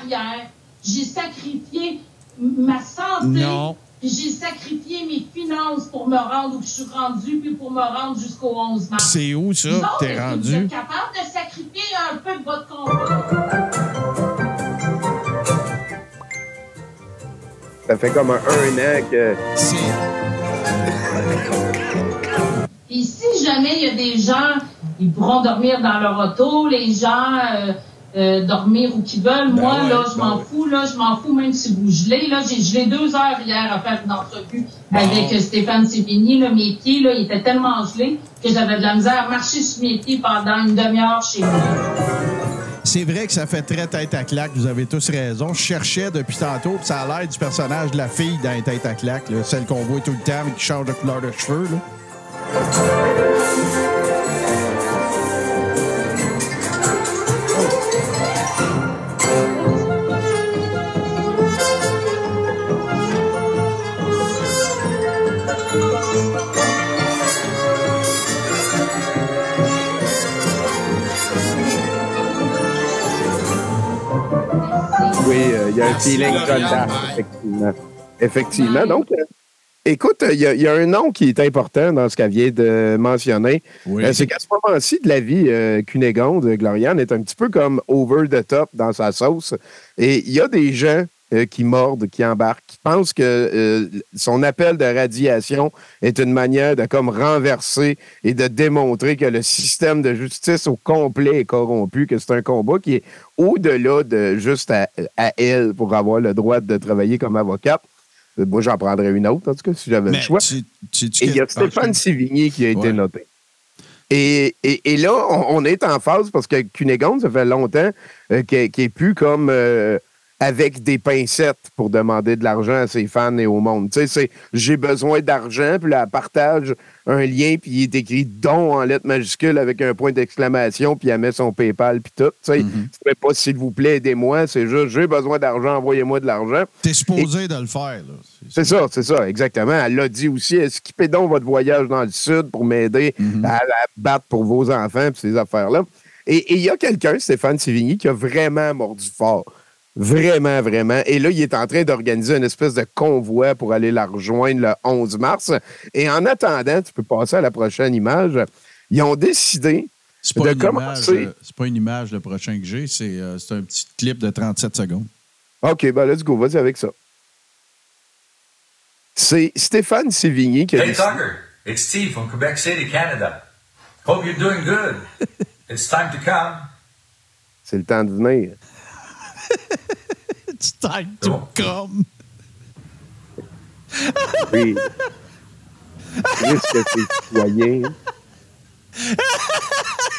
Carrière, j'ai sacrifié ma santé, Non. puis j'ai sacrifié mes finances pour me rendre où je suis rendu, puis pour me rendre jusqu'au 11 mars. C'est où ça? T'es est-ce que Vous rendu? êtes capable de sacrifier un peu de votre confort? Ça fait comme un, un an que. C'est. Et si jamais il y a des gens ils pourront dormir dans leur auto, les gens euh, euh, dormir où qu'ils veulent. Ben Moi, ouais, là, je ben m'en ouais. fous, là, je m'en fous même si vous gelez. Là, j'ai gelé deux heures hier à faire une entrevue avec euh, Stéphane Sévigny. Là, mes pieds, là, ils étaient tellement gelés que j'avais de la misère à marcher sur mes pieds pendant une demi-heure chez moi. C'est vrai que ça fait très tête à claque, vous avez tous raison. Je cherchais depuis tantôt, puis ça a l'air du personnage de la fille dans les têtes à claque, là, celle qu'on voit tout le temps, mais qui change de couleur de cheveux. Là. Oui, euh, il y a un feeling. John Dash, effectivement. Effectivement. Donc, euh, écoute, il y, a- il y a un nom qui est important dans ce qu'elle vient de mentionner. Oui. Euh, C'est qu'à ce moment-ci de la vie, Cunégonde, Gloriane, est un petit peu comme over the top dans sa sauce. Et il y a des gens euh, qui mordent, qui embarquent, qui pensent que euh, son appel de radiation est une manière de comme renverser et de démontrer que le système de justice au complet est corrompu, que c'est un combat qui est au-delà de juste à, à elle pour avoir le droit de travailler comme avocate. Euh, Moi, j'en prendrais une autre, en tout cas, si j'avais le choix. tu- tu- tu- Et il y a Stéphane Sévigny qui a été Ouais. noté. Et, et- et là, on, on est en phase parce que Cunégonde, ça fait longtemps euh, qu'elle qu'elle est plus comme euh, avec des pincettes pour demander de l'argent à ses fans et au monde. Tu sais, c'est j'ai besoin d'argent, puis là, elle partage un lien, puis il est écrit don en lettres majuscules avec un point d'exclamation, puis elle met son PayPal, puis tout. Tu sais, Mm-hmm. c'est pas s'il vous plaît, aidez-moi, c'est juste j'ai besoin d'argent, envoyez-moi de l'argent. T'es supposé de le faire. Là. C'est ça, c'est ça, exactement. Elle l'a dit aussi, skippez donc votre voyage dans le sud pour m'aider à, à battre pour vos enfants et ces affaires-là? Et il y a quelqu'un, Stéphane Sévigny, qui a vraiment mordu fort. Vraiment, vraiment. Et là, il est en train d'organiser une espèce de convoi pour aller la rejoindre le 11 mars. Et en attendant, tu peux passer à la prochaine image, ils ont décidé C'est pas, de une image, commencer... euh, c'est pas une image le prochain que j'ai, c'est euh, c'est un petit clip de 37 secondes. OK, ben let's go, vas-y avec ça. C'est Stéphane Sévigny qui a Hey, décidé... Tucker, it's Steve from Quebec City, Canada. Hope you're doing good. it's time to come. C'est le temps de venir. It's time to oh. come. Oui. Risque que citoyen.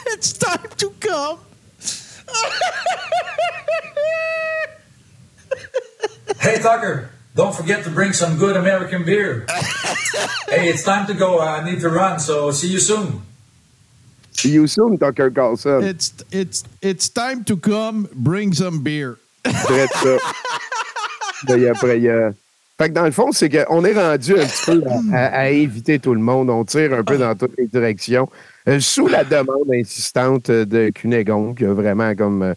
It's time to come. Hey, Tucker, don't forget to bring some good American beer. hey, it's time to go. I need to run, so see you soon. See you soon, Tucker Carlson. It's, it's, it's time to come, bring some beer. Il y a- après, il y a- Fait que dans le fond, c'est qu'on est rendu un petit peu à, à- à éviter tout le monde. On tire un peu dans toutes les directions. Euh, sous la demande insistante de Cunégonde, qui a vraiment comme euh,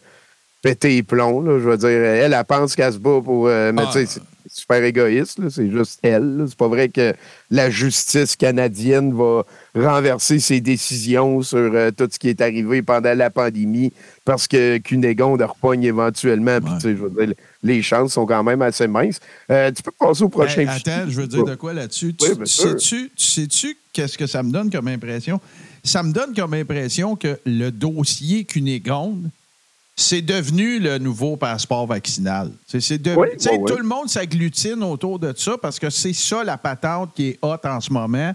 pété les plombs. là. je veux dire, elle, elle pense qu'elle se bat pour. euh, mais Ah. tu sais, c'est super égoïste. C'est juste elle. C'est pas vrai que la justice canadienne va renverser ses décisions sur euh, tout ce qui est arrivé pendant la pandémie parce que Cunégonde repogne éventuellement. Puis, tu sais, je veux dire, les chances sont quand même assez minces. Euh, tu peux passer au prochain Hey, attends, je veux dire de quoi là-dessus? Tu, Oui, tu sais-tu, tu sais-tu qu'est-ce que ça me donne comme impression? Ça me donne comme impression que le dossier Cunégonde, c'est devenu le nouveau passeport vaccinal. C'est, c'est de- Oui, tu sais, oui, oui. Tout le monde s'agglutine autour de ça parce que c'est ça la patente qui est hot en ce moment.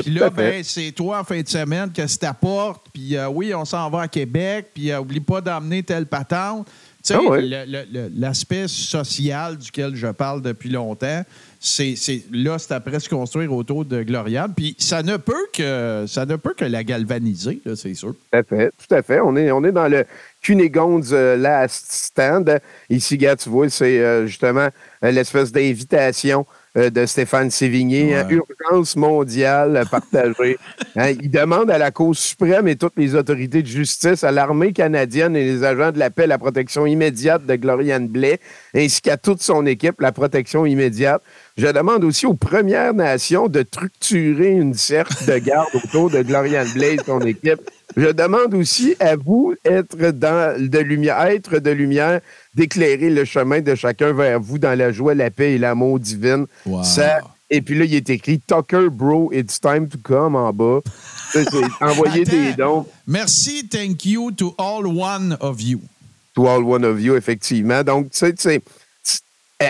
Puis là, ben, c'est toi en fin de semaine que tu t'apportes. Puis euh, oui, on s'en va à Québec. Puis euh, oublie pas d'emmener telle patente. Tu sais, Ah l'aspect social duquel je parle depuis longtemps, c'est, là, c'est après se construire autour de Gloriane. Puis ça ne peut que ça ne peut que la galvaniser, c'est sûr. Tout à fait, tout à fait. On est, on est dans le Cunégonde's euh, Last Stand. Ici, gars, tu c'est euh, justement euh, l'espèce d'invitation de Stéphane Sévigné. hein, urgence mondiale euh, partagée. Hein, il demande à la Cour suprême et toutes les autorités de justice, à l'armée canadienne et les agents de la paix la protection immédiate de Gloriane Blais, ainsi qu'à toute son équipe la protection immédiate. Je demande aussi aux Premières Nations de structurer une cercle de garde autour de Gloriane Blais et son équipe. Je demande aussi à vous être dans de lumière, être de lumière, d'éclairer le chemin de chacun vers vous dans la joie, la paix et l'amour divine. Ça, et puis là, il est écrit Tucker, bro, it's time to come en bas. Envoyer des dons. Merci, thank you to all one of you. To all one of you, effectivement. Donc, tu sais, tu sais,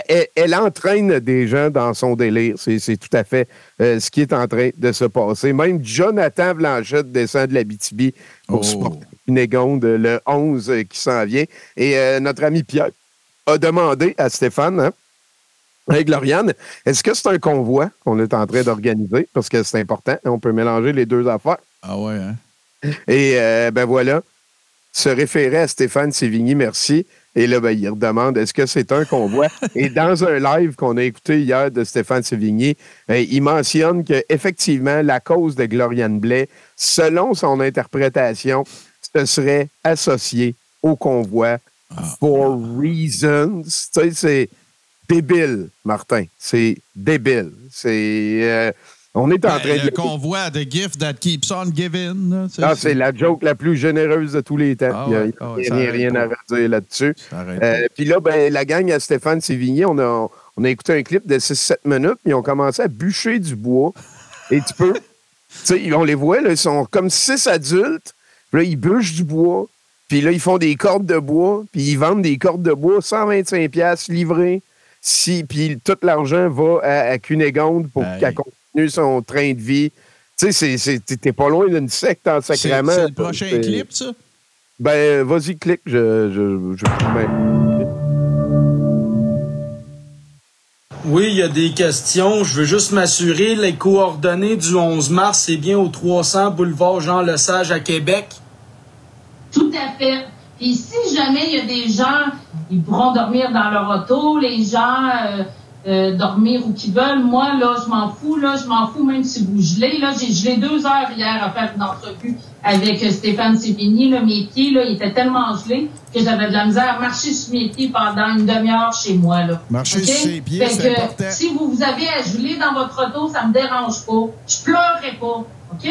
elle, elle- entraîne des gens dans son délire. C'est tout à fait euh, ce qui est en train de se passer. Même Jonathan Blanchette descend de la BTB pour Oh. supporter Cunégonde le 11 euh, qui s'en vient. Et euh, notre ami Pierre a demandé à Stéphane, hein, Hey, Gloriane, est-ce que c'est un convoi qu'on est en train d'organiser? Parce que c'est important, on peut mélanger les deux affaires. Ah ouais, hein? Et euh, ben voilà, se référer à Stéphane Sévigny, merci. Et là, ben, il redemande est-ce que c'est un convoi? Et dans un live qu'on a écouté hier de Stéphane Sévigny, euh, il mentionne qu'effectivement, la cause de Gloriane Blais, selon son interprétation, ce serait associé au convoi for reasons. Tu sais, c'est débile, Martin. C'est débile. C'est. euh, on est en Ben, train le de. convoi de gift that keeps on giving. Ah, c'est la joke la plus généreuse de tous les temps. Ah Il n'y a, ouais, ah ouais, il y a rien, pas. à redire là-dessus. Euh, Puis là, ben, la gang à Stéphane Sévigny, on a, on a écouté un clip de 6-7 minutes, puis ils ont commencé à bûcher du bois. Et tu peux. tu sais, on les voit, là, ils sont comme six adultes. Puis là, ils bûchent du bois. Puis là, ils font des cordes de bois. Puis ils vendent des cordes de bois 125$ livrées. Si, puis tout l'argent va à, à Cunégonde pour qu'elle son train de vie. Tu sais, c'est- c'est- t'es- pas loin d'une secte en sacrament. c'est le prochain clip, ça? Ben, vas-y, clique. Je, je, je, Oui, il y a des questions. Je veux juste m'assurer, les coordonnées du 11 mars, c'est bien au 300 boulevard Jean Lesage à Québec? Tout à fait. Puis si jamais il y a des gens, ils pourront dormir dans leur auto, les gens euh, euh, dormir où qu'ils veulent. Moi, là, je m'en fous, là, je m'en fous même si vous gelez. Là, j'ai gelé deux heures hier à faire une entrevue avec euh, Stéphane Sévigny. Là, mes pieds, là, ils étaient tellement gelés que j'avais de la misère à marcher sur mes pieds pendant une demi-heure chez moi. Là. Marcher sur ses pieds, c'est important. Si vous, vous avez à geler dans votre auto, ça me dérange pas. Je pleurerai pas. OK?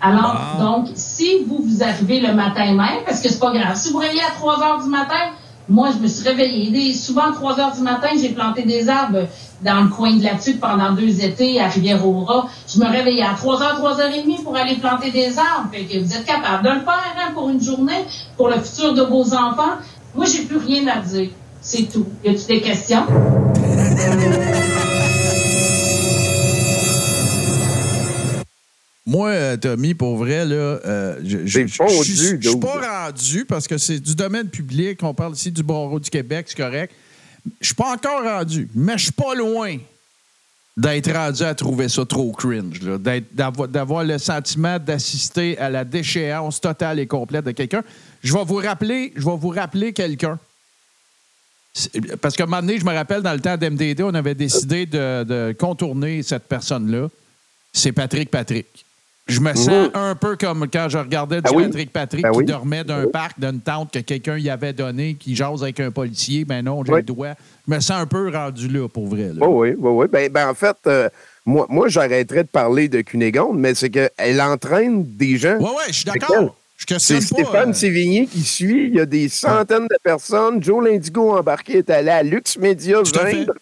Alors, donc, si vous vous arrivez le matin même, parce que c'est pas grave, si vous réveillez à 3 heures du matin, moi, je me suis réveillée. Souvent, à 3 heures du matin, j'ai planté des arbres dans le coin de la tuque pendant deux étés à Rivière-au-Rat. Je me réveillais à 3 heures, 3 heures et demie pour aller planter des arbres. Fait que vous êtes capable de le faire hein, pour une journée, pour le futur de vos enfants. Moi, j'ai plus rien à dire. C'est tout. Y a-tu des questions? Moi, euh, Tommy, pour vrai, là, euh, je- je suis- pas rendu parce que c'est du domaine public. On parle ici du barreau du Québec, c'est correct. Je suis pas encore rendu, mais je suis pas loin d'être rendu à trouver ça trop cringe, là, d'être- d'avoir, le sentiment d'assister à la déchéance totale et complète de quelqu'un. Je vais vous rappeler, je vais vous rappeler quelqu'un. Parce qu'à un moment donné, je me rappelle, dans le temps d'MDD, on avait décidé de, de contourner cette personne-là. C'est Patrick Patrick. Je me sens Mhm. un peu comme quand je regardais du Ah oui? Patrick Patrick Ben qui oui. dormait d'un parc, d'une tente que quelqu'un y avait donné, qui jase avec un policier. Ben non, j'ai Oui. le doigt. Je me sens un peu rendu là, pour vrai. là. Oui, oui, oui, oui. Ben, ben, en fait, euh, moi, moi j'arrêterais de parler de Cunégonde, mais c'est qu'elle entraîne des gens. Oui, oui, je suis d'accord. C'est pas. Stéphane euh, Sévigny qui suit. Il y a des centaines de personnes. Joe Lindigo embarqué est allé à Lux Media vendre.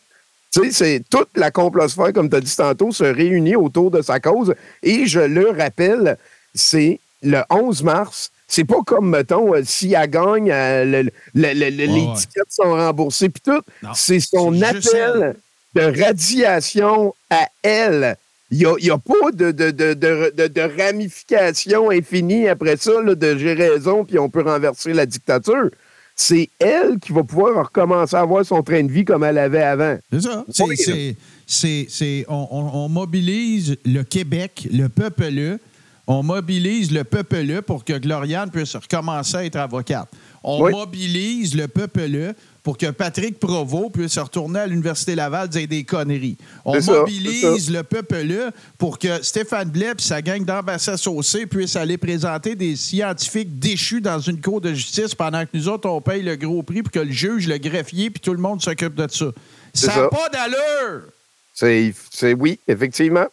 Tu sais, c'est toute la complosphère, comme tu as dit tantôt, se réunit autour de sa cause. Et je le rappelle, c'est le 11 mars. C'est pas comme, mettons, euh, si elle gagne, euh, le- le- le- le- les ouais. tickets sont remboursés, puis tout. Non, C'est son c'est juste appel de radiation à elle. Il n'y a, il y a pas de, de, de, de, de- de ramification infinie après ça, là, de j'ai raison, puis on peut renverser la dictature. C'est elle qui va pouvoir recommencer à avoir son train de vie comme elle avait avant. C'est ça. C'est- c'est- on mobilise le Québec, le peuple On mobilise le peuple pour que Gloriane puisse recommencer à être avocate. On Oui. mobilise le peuple pour que Patrick Provost puisse retourner à l'Université Laval dire des conneries. On ça, mobilise le peuple pour que Stéphane Blais et sa gang d'ambassades puissent aller présenter des scientifiques déchus dans une cour de justice pendant que nous autres, on paye le gros prix pour que le juge, le greffier, puis tout le monde s'occupe de ça. Ça n'a pas d'allure! C'est- oui, effectivement.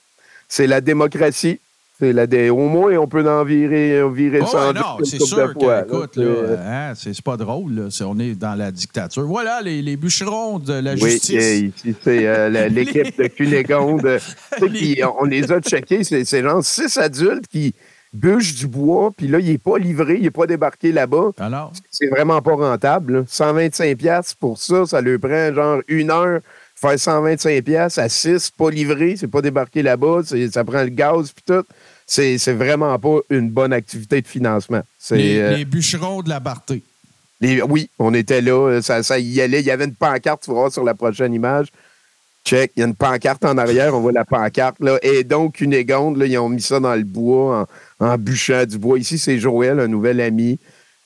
C'est la démocratie. C'est la Au moins, on peut en virer, virer Oh, non, c'est sûr que, écoute, là, hein, c'est pas drôle. là. On est dans la dictature. Voilà, les, les bûcherons de la Oui, justice. euh, ici, c'est euh, l'équipe de Cunégonde. Puis on, les a checkés. C'est, genre six adultes qui, bûche du bois, puis là, il n'est pas livré, il n'est pas débarqué là-bas. Alors? C'est vraiment pas rentable. là. 125$ piastres pour ça, ça lui prend genre une heure. Faire 125$ piastres à 6, pas livré, c'est pas débarqué là-bas, ça prend le gaz puis tout. C'est c'est vraiment pas une bonne activité de financement. C'est, Les, euh, les bûcherons de la Barté. les- oui, on était là, ça, ça y allait. Il y avait une pancarte, tu voir sur la prochaine image. Check, il y a une pancarte en arrière, on voit la pancarte. Là, et donc, une égonde, là, ils ont mis ça dans le bois en, en bûchant du bois. Ici, c'est Joël, un nouvel ami.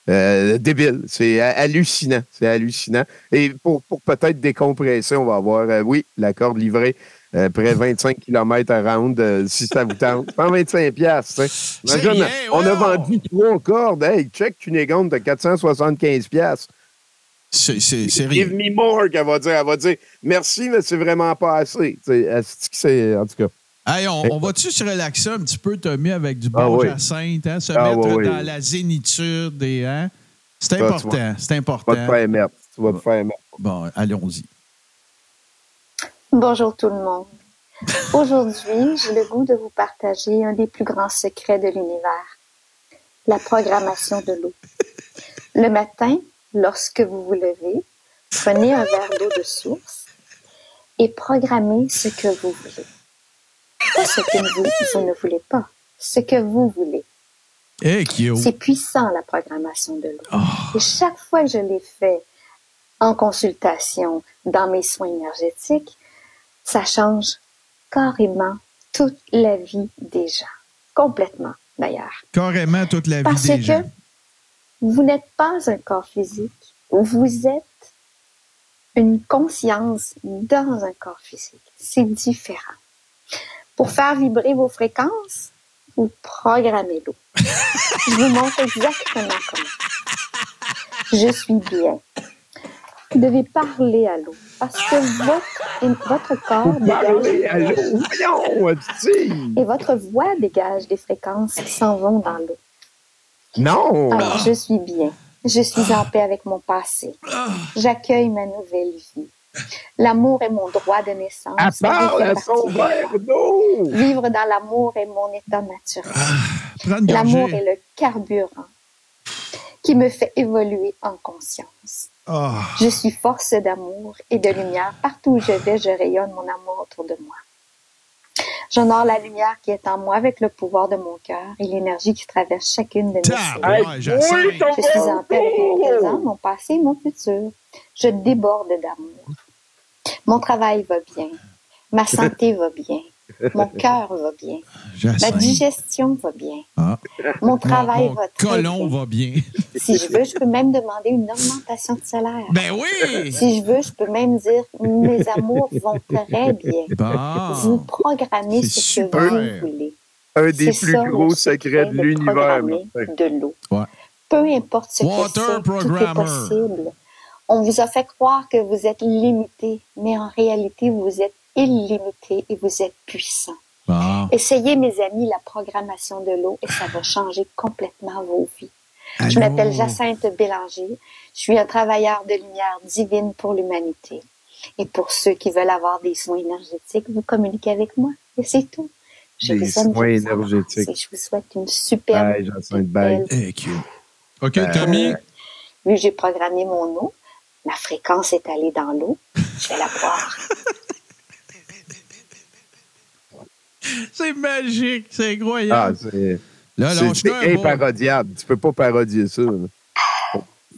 Euh, débile. C'est ha- hallucinant. C'est hallucinant. Et pour, pour peut-être décompresser, on va avoir, euh, oui, la corde livrée. Euh, près de 25 km à round, euh, si ça vous tente. 125 piastres. hein. C'est Imagine, on a vendu trois cordes. Hey, check Cunégonde de 475 piastres. C'est rien. Give me more, qu'elle va dire. Elle va dire merci, mais c'est vraiment pas assez. C'est, en tout cas. Hey, on, on va-tu se relaxer un petit peu, Tommy, avec du Ah bon oui. jacinthe, hein, se Ah mettre oui, oui. dans la zénitude et hein? C'est important, c'est Tu important. vas te faire mettre. Tu vas te faire mettre. Bon, allons-y. Bonjour tout le monde. Aujourd'hui, j'ai le goût de vous partager un des plus grands secrets de l'univers, la programmation de l'eau. Le matin, lorsque vous vous levez, prenez un verre d'eau de source et programmez ce que vous voulez. Pas ce que vous, vous ne voulez pas, ce que vous voulez. Hey. C'est puissant, la programmation de l'eau. Et chaque fois que je l'ai fait en consultation dans mes soins énergétiques, ça change carrément toute la vie des gens. Complètement, d'ailleurs. Carrément toute la vie Parce des que gens. vous n'êtes pas un corps physique, vous êtes une conscience dans un corps physique. C'est différent. Pour faire vibrer vos fréquences, vous programmez l'eau. Je vous montre exactement comment. Je suis bien. Vous devez parler à l'eau parce que votre, votre corps à dégage et votre voix dégage des fréquences qui s'en vont dans l'eau. Non! Alors, je suis bien. Je suis en paix avec mon passé. J'accueille ma nouvelle vie. L'amour est mon droit de naissance. Parle fait à son verre d'eau! Vivre dans l'amour est mon état naturel. Une L'amour est le carburant qui me fait évoluer en conscience. Ah. Je suis force d'amour et de lumière. Partout où je vais, je rayonne mon amour autour de moi. J'honore la lumière qui est en moi avec le pouvoir de mon cœur et l'énergie qui traverse chacune de mes cellules. Je suis en paix avec mon présent, mon passé et mon futur. Je déborde d'amour. Mon travail va bien. Ma santé va bien. Mon cœur va bien. Ma digestion va bien. Ah. Mon travail Mon va très colon bien. va bien. Si je veux, je peux même demander une augmentation de salaire. Ben oui! Si je veux, je peux même dire mes amours vont très bien. Bon. Vous programmez ce super. que vous voulez. Un des plus ça, gros secrets de l'univers. de l'eau. Ouais. Peu importe ce Water que c'est, tout est possible. On vous a fait croire que vous êtes limité, mais en réalité, vous êtes illimité et vous êtes puissant. Essayez, mes amis, la programmation de l'eau et ça va changer complètement vos vies. Je m'appelle Jacinthe Bélanger. Je suis un travailleur de lumière divine pour l'humanité. Et pour ceux qui veulent avoir des soins énergétiques, vous communiquez avec moi. Et c'est tout. Je Des vous aime, soins énergétiques. et je vous souhaite une superbe, Bye, Jacinthe, bye. belle Hey, cute. OK, Euh, Tommy? Vu que j'ai programmé mon eau, ma fréquence est allée dans l'eau, je vais la boire. C'est magique, c'est Ah, incroyable. c'est. Là, c'est- imparodiable. Tu peux pas parodier ça. là.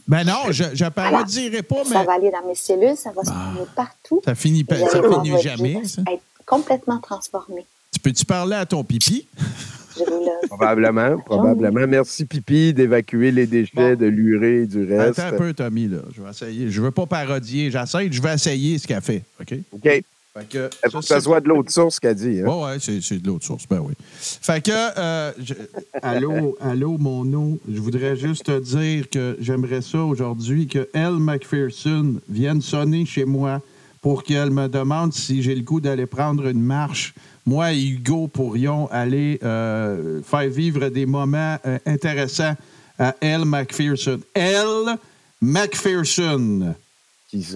Ben non, je ne parodierai pas, Ça va aller dans mes cellules, ça va se promener partout. ça finit, pas- ça finit jamais, ça. va être complètement transformée. Tu peux-tu parler à ton pipi? Probablement, probablement. Merci, Pipi, d'évacuer les déchets, de l'urée et du reste. Attends un peu, Tommy, là. Je vais essayer. Je veux pas parodier. J'essaie, je vais essayer ce qu'elle fait. OK? OK. Fait que, ça soit de l'autre source qu'elle dit. Hein? Oui, ouais, c'est, c'est de l'autre source. Ben oui. Fait que, euh, je- allô, allô, mon eau. Je voudrais juste te dire que j'aimerais ça aujourd'hui que Elle McPherson vienne sonner chez moi pour qu'elle me demande si j'ai le goût d'aller prendre une marche. Moi et Hugo pourrions aller euh, faire vivre des moments euh, intéressants à Elle McPherson. Elle McPherson.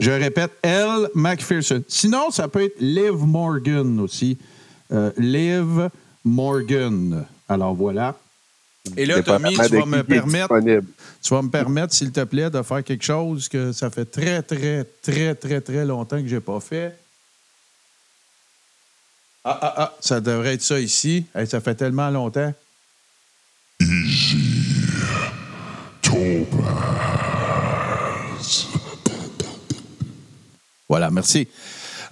Je répète, Elle McPherson. Sinon, ça peut être Liv Morgan aussi. Euh, Liv Morgan. Alors voilà. Et là, Tommy, tu vas me permettre, disponible. tu vas me permettre, s'il te plaît, de faire quelque chose que ça fait très, très, très, très, très longtemps que j'ai pas fait. Ah, ah, ah, ça devrait être ça ici. Hey, ça fait tellement longtemps. Voilà, merci.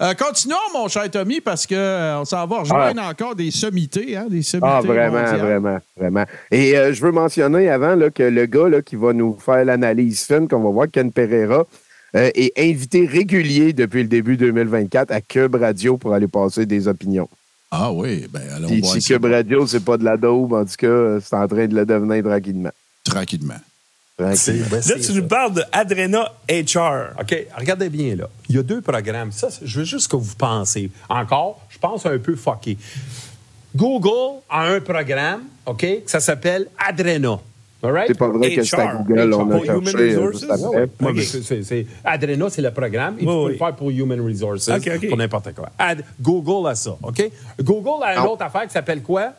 Euh, continuons, mon cher Tommy, parce qu'on s'en va rejoindre encore des sommités, hein, des sommités Ah, vraiment, mondiales. vraiment, vraiment. Et euh, je veux mentionner avant là, que le gars là, qui va nous faire l'analyse fine, qu'on va voir, Ken Pereira, euh, est invité régulier depuis le début 2024 à Cube Radio pour aller passer des opinions. Ah oui, ben allons voir si. Cube Radio, c'est pas de la daube, en tout cas, euh, c'est en train de le devenir tranquillement. Tranquillement. Là, tu nous parles de Adrena HR. OK, regardez bien, là. Il y a deux programmes. Ça, je veux juste que vous pensez. Encore, je pense un peu fucké. Google a un programme, OK, ça s'appelle Adrena. All right? C'est pas vrai que c'est à HR. Google, on a Pour Human cherché, Adrena, c'est le programme. Et Oui, tu peux oui. le faire pour Human Resources, OK, OK. pour n'importe quoi. Ad- Google a ça, OK? Google a une autre affaire qui s'appelle quoi?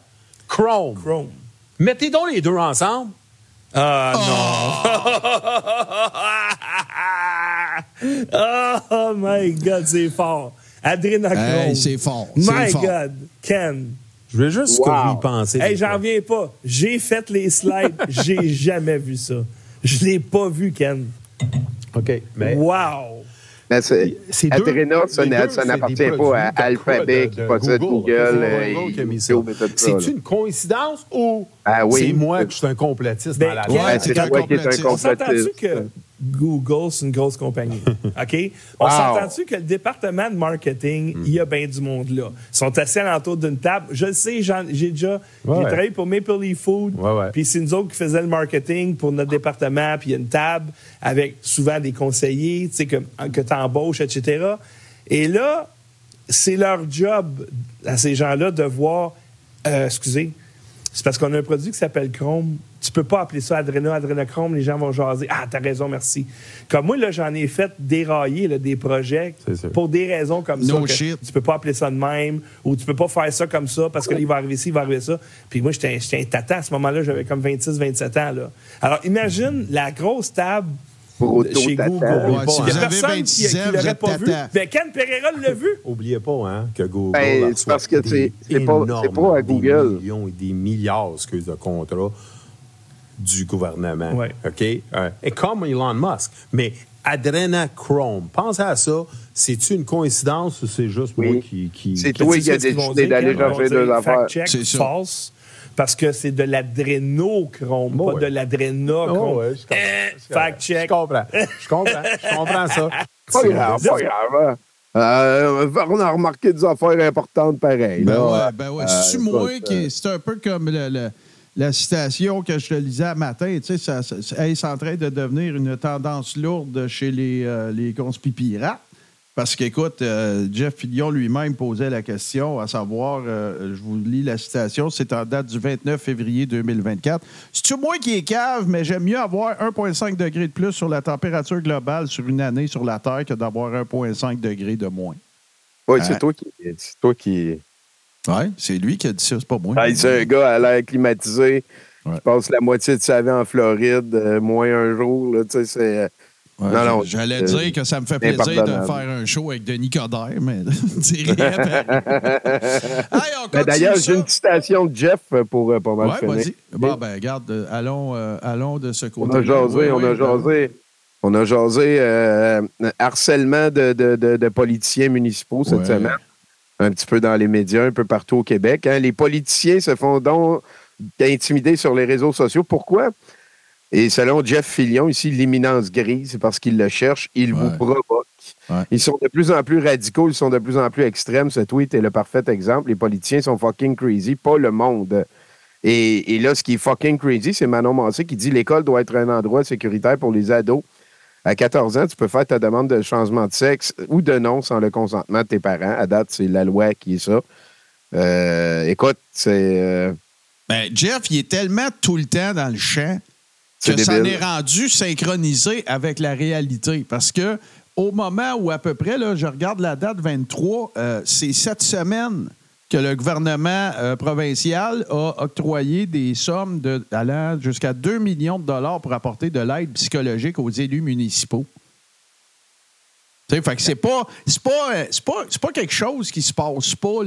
Chrome. Chrome. Mettez donc les deux ensemble. Ah non! oh my God, c'est fort. Adrénachrome. Hey, c'est fort, My fort. God, Ken. Je veux juste que vous y pensez. Hey, j'en reviens pas. J'ai fait les slides. J'ai jamais vu ça. Je l'ai pas vu, Ken. OK, mais... Wow! Mais c'est- C'est Adrena, ça c'est n'appartient pas à Alphabet qui de possède Google. C'est euh. C'est-tu une coïncidence ou Ah oui. c'est moi que je suis un complotiste Ben, dans la? Ouais, c'est toi qui es un complotiste. Google, c'est une grosse compagnie? OK? On Wow. s'entend-tu que le département de marketing, il y a bien du monde là? Ils sont assis alentour d'une table. Je le sais, j'ai déjà Ouais, j'ai ouais. travaillé pour Maple Leaf Food. Ouais. Puis c'est nous autres qui faisions le marketing pour notre département. Puis il y a une table avec souvent des conseillers tu sais, que, que tu embauches, etc. Et là, c'est leur job à ces gens-là de voir. euh, excusez, c'est parce qu'on a un produit qui s'appelle Chrome. Tu peux pas appeler ça Adrena, Adrenachrome. Les gens vont jaser. Ah, t'as raison, merci. Comme moi, là, j'en ai fait dérailler là, des projets pour des raisons comme No ça. que shit. Tu peux pas appeler ça de même ou tu peux pas faire ça comme ça parce que là, il va arriver ci, il va arriver ça. Puis moi, j'étais un- tata à ce moment-là. J'avais comme 26, 27 ans. Là. Alors, imagine la grosse table chez. Google. Ouais, si Il y a vous avez personne 26 qui, qui ans, vous l'aurait êtes pas vu. Ben, Ken Pereira l'a vu. Oubliez pas hein, que Google Ben, a c'est parce que reçu c'est- pas- c'est pas à Google. Des millions et des milliards excuse, de contrats du gouvernement. Ouais. OK? Euh, et comme Elon Musk. Mais Adrenachrome, pensez à ça. C'est-tu une coïncidence ou c'est juste moi qui. qui... C'est toi qui as décidé d'aller chercher deux affaires. Fact check, C'est ça. false. Parce que c'est de l'adrénochrome, Oh, pas ouais. de l'adrénochrome. Oh, ouais, je comprends. Eh, Je comprends. fact check. Je comprends. Je comprends. Je comprends ça. Pas grave, pas grave. hein. Euh, on a remarqué des affaires importantes pareilles. Ben là. ouais, ben ouais. Euh, C'est moi écoute, qui. C'est un peu comme le- le- la citation que je te lisais à matin. Tu sais, ça, c'est en train de devenir une tendance lourde chez les, euh, les conspipirates. Parce qu'écoute, euh, Jeff Fillion lui-même posait la question, à savoir, euh, je vous lis la citation, c'est en date du 29 février 2024. C'est-tu moi qui est cave, mais j'aime mieux avoir 1,5 degré de plus sur la température globale sur une année sur la Terre que d'avoir 1,5 degré de moins? Euh, c'est toi qui. C'est toi qui. Oui, c'est lui qui a dit ça, c'est pas moi. Hey, c'est un gars à l'air climatisé. qui passe la moitié de sa vie en Floride, euh, moins un jour. Là, tu sais, c'est. euh, Ouais, non, non, J'allais dire que ça me fait plaisir de faire un show avec Denis Coderre, mais rien. Ben, D'ailleurs, j'ai une citation de Jeff pour euh, pas mal Ouais, finir. vas-y. Bon, ben, regarde, euh, allons, allons de ce On côté. a jasé, on a jasé. On a jasé harcèlement de, de- de- de politiciens municipaux cette Ouais. semaine. Un petit peu dans les médias, un peu partout au Québec. hein. Les politiciens se font donc intimider sur les réseaux sociaux. Pourquoi? Et selon Jeff Fillion, ici, l'imminence grise, c'est parce qu'il le cherche, il vous provoque. Ils sont de plus en plus radicaux, ils sont de plus en plus extrêmes. Ce tweet est le parfait exemple. Les politiciens sont fucking crazy, pas le monde. Et, et là, ce qui est fucking crazy, c'est Manon Massé qui dit l'école doit être un endroit sécuritaire pour les ados. À 14 ans, tu peux faire ta demande de changement de sexe ou de nom sans le consentement de tes parents. À date, c'est la loi qui est ça. Euh, écoute, c'est. euh, Ben, Jeff, il est tellement tout le temps dans le champ que ça débile. n'est rendu synchronisé avec la réalité. Parce que au moment où à peu près, là, je regarde la date 23, euh, c'est cette semaine que le gouvernement euh, provincial a octroyé des sommes allant jusqu'à 2 millions de dollars pour apporter de l'aide psychologique aux élus municipaux. Fait c'est pas, pas, pas, pas quelque chose qui se passe pas.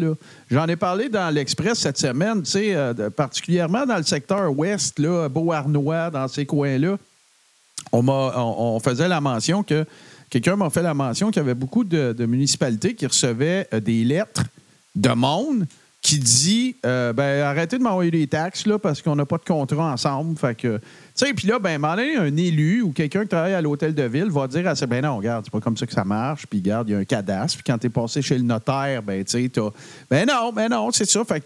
J'en ai parlé dans l'Express cette semaine, euh, particulièrement dans le secteur ouest, là, Beauharnois, dans ces coins-là. On, on, faisait la mention que quelqu'un m'a fait la mention qu'il y avait beaucoup de, de municipalités qui recevaient euh, des lettres de monde qui dit euh, ben, arrêtez de m'envoyer des taxes là, parce qu'on n'a pas de contrat ensemble. Fait que, tu sais, puis là, ben, à un élu ou quelqu'un qui travaille à l'hôtel de ville va dire à ça ben non, regarde, c'est pas comme ça que ça marche. Puis, regarde, il y a un cadastre. Puis, quand tu es passé chez le notaire, ben, tu sais, t'as. Ben non, ben non, c'est ça. Fait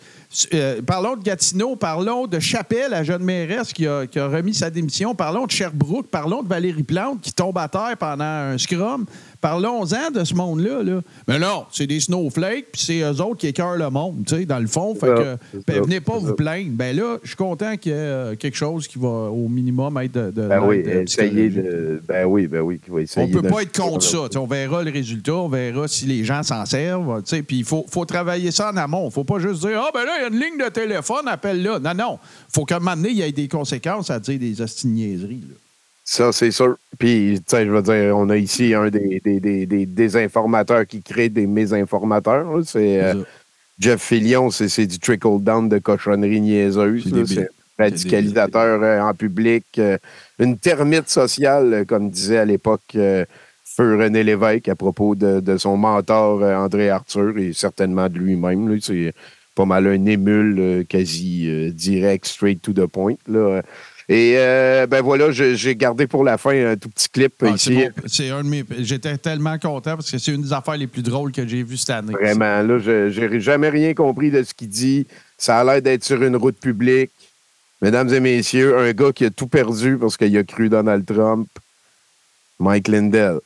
euh, parlons de Gatineau, parlons de Chapelle, la jeune mairesse qui a, qui a remis sa démission. Parlons de Sherbrooke, parlons de Valérie Plante qui tombe à terre pendant un scrum. Parlons-en de ce monde-là. Là. Mais non, c'est des snowflakes, puis c'est eux autres qui écœurent le monde, tu sais, dans le fond. Fait que, ben, venez pas vous plaindre. Ben là, je suis content qu'il y ait euh, quelque chose qui va au minimum être de. de Ben oui, essayer de. Ben oui, ben oui, va On essayer peut pas être contre ça. On verra le résultat, on verra si les gens s'en servent. Puis il faut, faut travailler ça en amont. Il faut pas juste dire Ah, ben là, il y a une ligne de téléphone, appelle là. Non, non. faut qu'à un moment donné, il y ait des conséquences à dire des ostiniaiseries. là. Ça, c'est sûr. Puis, tu sais, je veux dire, on a ici un des, des, des, des désinformateurs qui crée des mésinformateurs. C'est euh, Jeff Fillion, c'est du trickle-down de cochonnerie niaiseuse. C'est radicalisateur euh, en public. euh, une termite sociale, euh, comme disait à l'époque Feu René Lévesque à propos de, de son mentor André Arthur et certainement de lui-même. là. C'est pas mal un émule quasi direct, straight to the point. Là. Et euh, ben voilà, je- j'ai gardé pour la fin un tout petit clip Ah, ici. c'est un de mes. J'étais tellement content parce que c'est une des affaires les plus drôles que j'ai vues cette année. Vraiment, là, je j'ai jamais rien compris de ce qu'il dit. Ça a l'air d'être sur une route publique. Mesdames et messieurs, un gars qui a tout perdu parce qu'il a cru Donald Trump, Mike Lindell.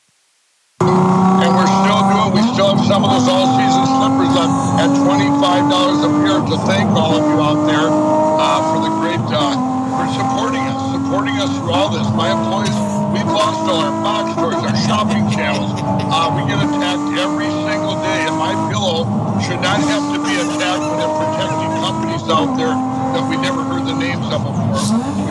And we're still doing, we still have some of those all-season slippers left at $25 a pair to thank all of you out there uh, for the great, uh, for supporting us, supporting us through all this. My employees, we've lost all our box stores, our shopping channels. Uh, we get attacked every single day, and my pillow should not have to be attacked when protecting companies out there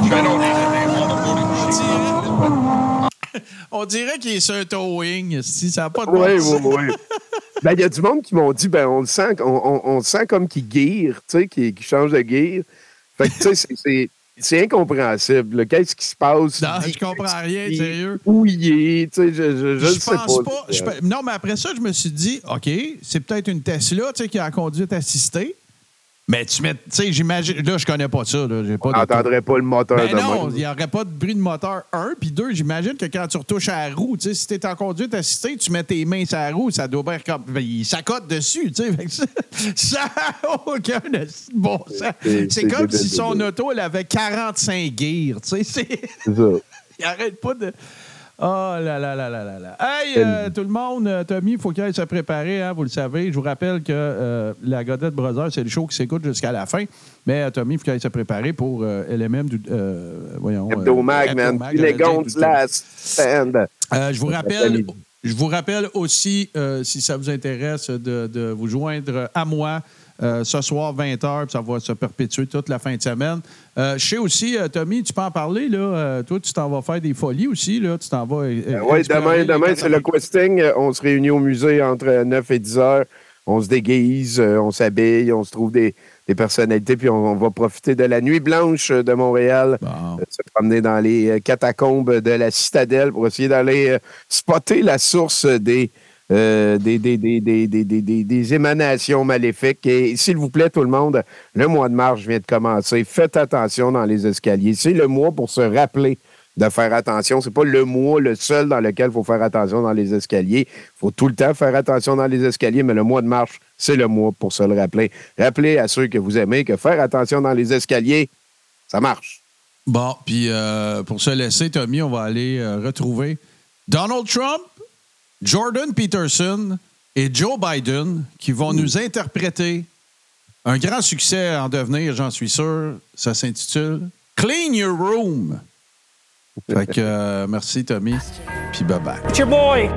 On dirait qu'il est sur un towing. Si ça n'a pas de Oui, bon oui, oui. Ben, il y a du monde qui m'ont dit, ben, on le sent, on, on- on le sent comme qu'il guire, tu sais, qu'il change de guire. Fait que, tu sais, c'est- incompréhensible. Qu'est-ce qui se passe? Non, je comprends rien, sérieux. Où il est, tu sais, je, je, je, Je le sais pense pas. pas. je pe- non, mais après ça, je me suis dit, OK, c'est peut-être une Tesla tu sais, qui a la conduite assistée. Mais tu mets, tu sais, j'imagine. Là, je connais pas ça. Là, j'ai pas On de- n'entendrait pas le moteur Ben de non, il n'y aurait pas de bruit de moteur, un. Puis deux, j'imagine que quand tu retouches à la roue, tu sais, si tu es en conduite assistée, tu mets tes mains sur la roue, ça doit bien comme. ben, il s'accote dessus, tu sais. Ça- n'a aucun bon sens. C'est- comme si son auto, elle avait 45 gears, tu sais. c'est- ça. Il arrête pas de. Oh là là là là là là. Hey, euh, tout le monde, euh, Tommy, il faut qu'il aille se préparer, hein, vous le savez. Je vous rappelle que euh, la Godette Brothers, c'est le show qui s'écoute jusqu'à la fin. Mais euh, Tommy, il faut qu'il aille se préparer pour LMM du. voyons. Hebdomag, man. Stand. euh, je vous rappelle, je vous rappelle aussi, euh, si ça vous intéresse, de, de vous joindre à moi euh, ce soir 20h, puis ça va se perpétuer toute la fin de semaine. Euh, je sais aussi, euh, Tommy, tu peux en parler, là. toi, tu t'en vas faire des folies aussi, là. Tu t'en vas. euh, Oui, demain, demain c'est le questing. On se réunit au musée entre 9 et 10 heures. On se déguise, on s'habille, on se trouve des, des personnalités, puis on, on va profiter de la nuit blanche de Montréal, euh, se promener dans les euh, catacombes de la citadelle pour essayer d'aller euh, spotter la source des, euh, des, des, des, des, des, des- des- des émanations maléfiques. Et s'il vous plaît, tout le monde, le mois de mars vient de commencer. Faites attention dans les escaliers. C'est le mois pour se rappeler de faire attention. C'est pas le mois le seul dans lequel il faut faire attention dans les escaliers. Il faut tout le temps faire attention dans les escaliers, mais le mois de mars, c'est le mois pour se le rappeler. Rappelez à ceux que vous aimez que faire attention dans les escaliers, ça marche. Bon, puis euh, pour se laisser, Tommy, on va aller euh, retrouver Donald Trump, Jordan Peterson et Joe Biden qui vont nous interpréter un grand succès en devenir, j'en suis sûr. Ça s'intitule Clean Your Room. Fait que euh, merci, Tommy. Puis bye-bye. It's your boy,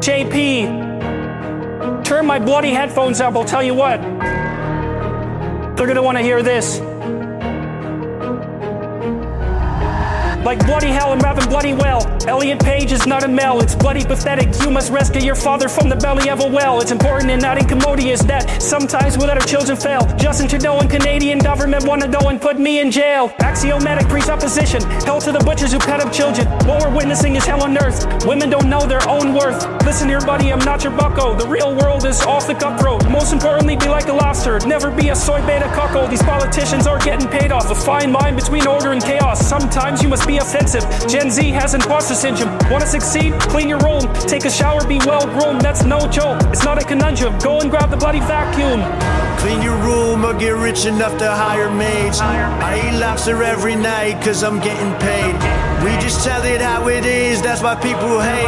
JP. Turn my bloody headphones up, I'll tell you what. They're gonna wanna hear this. Like bloody hell, I'm rapping bloody well. Elliot Page is not a male, it's bloody pathetic. You must rescue your father from the belly of a well. It's important and not incommodious that sometimes we let our children fail. Justin Trudeau and Canadian government wanna go and put me in jail. Axiomatic presupposition, hell to the butchers who cut up children. What we're witnessing is hell on earth. Women don't know their own worth. Listen here, buddy, I'm not your bucko. The real world is off the cutthroat. Most importantly, be like a lobster. Never be a soy beta cuckold. These politicians are getting paid off. A fine line between order and chaos. Sometimes you must be offensive. Gen Z has imposter syndrome. Wanna succeed? Clean your room. Take a shower, be well groomed. That's no joke. It's not a conundrum. Go and grab the bloody vacuum. Clean your room or get rich enough to hire maids. I eat lobster every night cause I'm getting paid. We just tell it how it is, that's why people hate.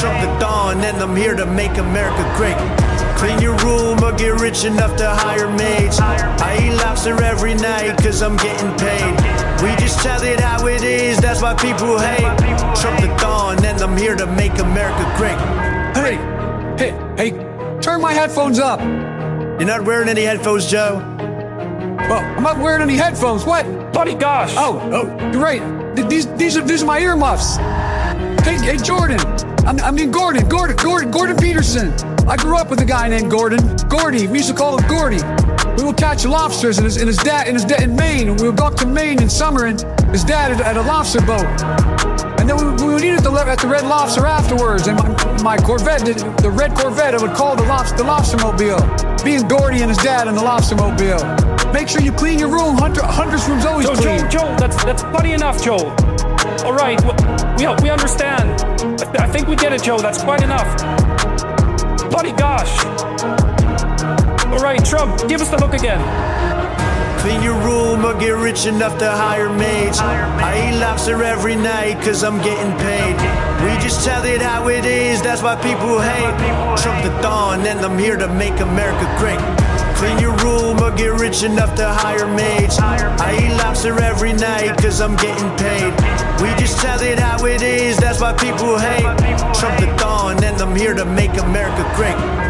Trump the dawn, and I'm here to make America great. Clean your room or get rich enough to hire maids. I eat lobster every night cause I'm getting paid. We just tell it how it is, that's why people hate. Trump the dawn, and I'm here to make America great. Hey, hey, hey, turn my headphones up. You're not wearing any headphones, Joe? Well, I'm not wearing any headphones. What? Buddy, gosh. Oh, oh, you're right. Th- These, these are, these are my earmuffs. Hey, hey, Jordan. I'm, I mean Gordon, Gordon, Gordon, Gordon Peterson. I grew up with a guy named Gordon. Gordy. We used to call him Gordy. We would catch lobsters, and his, and his dad, and his dad in Maine. We would go up to Maine in summer, and his dad had, had a lobster boat. And then we, we would eat at the, at the Red Lobster afterwards. And my, my Corvette, the, the red Corvette, I would call the, lobster, the Lobster Mobile. Being Gordy and his dad in the Lobster Mobile. Make sure you clean your room. Hunter, Hunter's room's always Joe, clean. Joe, Joe, that's that's funny enough, Joe. All right, we we understand. I, I think we get it, Joe. That's quite enough. Buddy, gosh. All right, Trump, give us the hook again. Clean your room or get rich enough to hire maids. I eat lobster every night cause I'm getting paid. We just tell it how it is, that's why people hate. Trump the dawn, and I'm here to make America great. Clean your room or get rich enough to hire maids. I eat lobster every night cause I'm getting paid. We just tell it how it is, that's why people hate. Trump the dawn, and I'm here to make America great.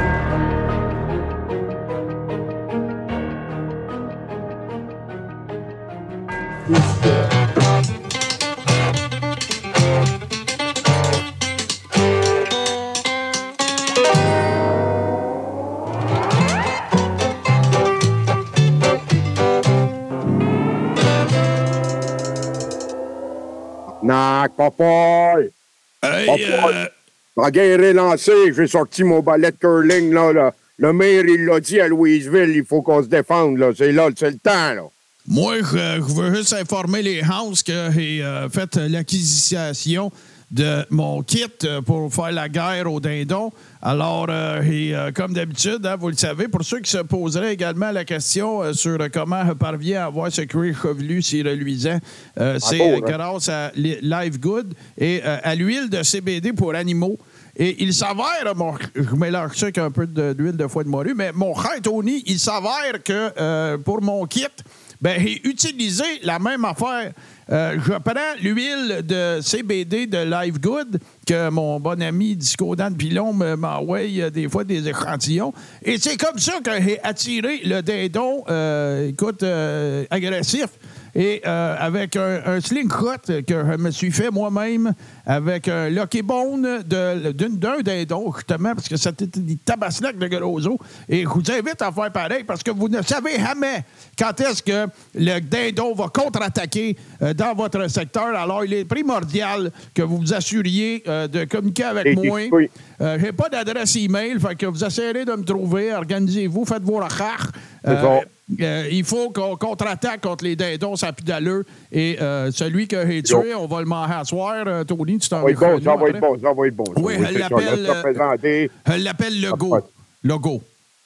Nac, papaye! Hey, euh, La guerre est lancée, j'ai sorti mon ballet de curling, là, là. Le maire, il l'a dit à Louisville, il faut qu'on se défende, là. C'est là, c'est le temps, là. Moi, je, je veux juste informer les House que j'ai euh, fait l'acquisition de mon kit euh, pour faire la guerre au dindon. Alors, euh, et, euh, comme d'habitude, hein, vous le savez, pour ceux qui se poseraient également la question euh, sur comment je parviens à avoir ce cuir chevelu si reluisant, c'est hein? grâce à Li- Live Good et à l'huile de CBD pour animaux. Et il s'avère, mon- je mélange ça avec un peu d'huile de foie de morue, mais mon Tony, il s'avère que pour mon kit, ben, j'ai utilisé la même affaire. Euh, je prends l'huile de CBD de Live Good que mon bon ami Disco Dan Pilon me- m'envoie euh, des fois des échantillons. Et c'est comme ça que j'ai attiré le dindon, euh, écoute, agressif. Et euh, avec un, un slingshot que je me suis fait moi-même, avec un Lucky Bone d'un dindon, justement, parce que c'était des tabaslacs de os. Et je vous invite à faire pareil, parce que vous ne savez jamais quand est-ce que le dindon va contre-attaquer euh, dans votre secteur. Alors, il est primordial que vous vous assuriez euh, de communiquer avec Et moi. oui. Euh, J'ai pas d'adresse email, fait que vous essayerez de me trouver. Organisez-vous, faites vos recherches. Bon. Euh, il faut qu'on contre-attaque contre les dindons, ça pue d'allure. Et euh, celui que j'ai tué, on va le manger à soir. Euh, Tony, tu t'en va être bon, ça va être bon, ça va être bon. Oui, elle l'appelle, euh. Elle l'appelle. Logo.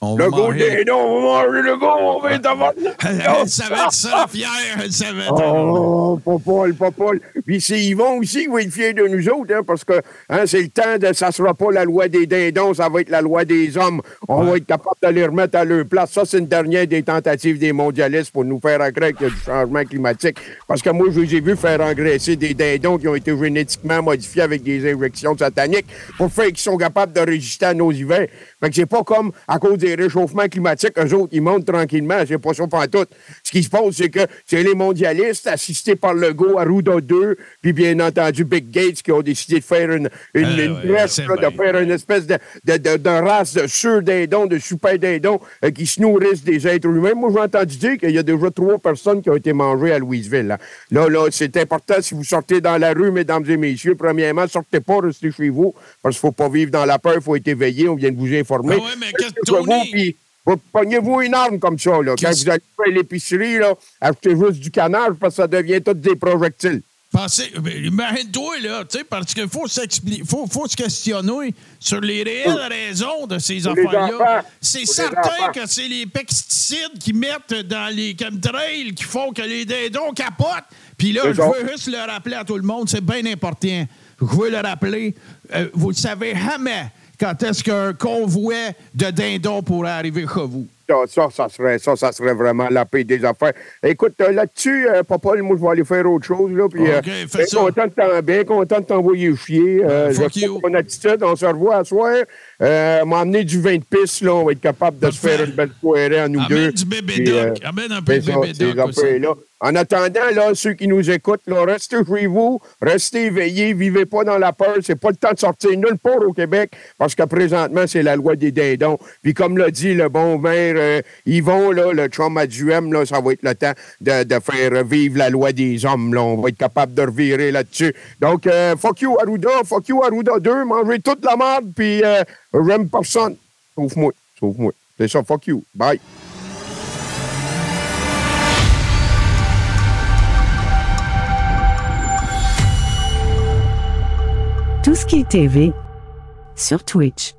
On Le va go manger- des noms, on va manger le go, on va être avant. Elle, savait ça, fière. Elle savait. Oh, Popol, Popol. Puis c'est Yvon aussi qui va être fier de nous autres, hein, parce que hein, c'est le temps de. Ça sera pas la loi des dindons, ça va être la loi des hommes. On va être capable de les remettre à leur place. Ça, c'est une dernière des tentatives des mondialistes pour nous faire croire qu'il y a du changement climatique. Parce que moi, je les ai vus faire engraisser des dindons qui ont été génétiquement modifiés avec des injections sataniques pour faire qu'ils sont capables de résister à nos hivers. Fait que c'est pas comme à cause des les réchauffements climatiques, eux autres, ils montent tranquillement. C'est pas ça pas tout. Ce qui se passe, c'est que c'est les mondialistes, assistés par Legault, Arruda 2, puis bien entendu Big Gates, qui ont décidé de faire une, une, Ah, une ouais, dresse, c'est là, de faire une espèce de, de, de, de race de sur-dindons, de super-dindons euh, qui se nourrissent des êtres humains. Moi, j'ai entendu dire qu'il y a déjà trois personnes qui ont été mangées à Louisville. Là, là, là, c'est important, si vous sortez dans la rue, mesdames et messieurs, premièrement, sortez pas, restez chez vous, parce qu'il faut pas vivre dans la peur, il faut être éveillé, on vient de vous informer. Ah ouais, mais qu'est-ce que Tony- puis vous- Pognez-vous une arme comme ça, là. Quand vous allez faire l'épicerie, là, achetez juste du canard parce que ça devient tout des projectiles. Pensez, imagine-toi, là, tu sais, parce qu'il faut faut, faut se questionner sur les réelles raisons de ces affaires-là. C'est certain que c'est les pesticides qui mettent dans les chemtrails qui font que les dindons capotent. Puis là, je veux juste le rappeler à tout le monde, c'est bien important. Je veux le rappeler. euh, vous ne savez jamais quand est-ce qu'un convoi de dindons pourrait arriver chez vous? Ça, ça, serait, ça, ça serait vraiment la paix des affaires. Écoute, euh, là-dessus, euh, papa, moi, je vais aller faire autre chose. Là, puis, euh, OK, fais bien, ça. content de bien content de t'envoyer chier. Euh, fuck you. ton attitude, on se revoit à soir. Euh, M'emmener du vin de pisse, là, on va être capable de se faire une belle soirée à nous Amène deux. du bébé Puis, doc. euh, Amène un peu de ça, bébé doc aussi. En attendant, là, ceux qui nous écoutent, là, restez chez vous, restez éveillés, vivez pas dans la peur. C'est pas le temps de sortir nulle part au Québec parce que présentement, c'est la loi des dindons. Puis comme l'a dit le bon maire euh, Yvon, là, le chum à Duhem, là, ça va être le temps de, de faire vivre la loi des hommes. Là. On va être capable de revirer là-dessus. Donc, euh, fuck you Arruda, fuck you Arruda 2, mangez toute la merde, puis j'aime personne. Sauf moi, sauf moi. C'est ça, fuck you. Bye. Tout ce qui est TV sur Twitch.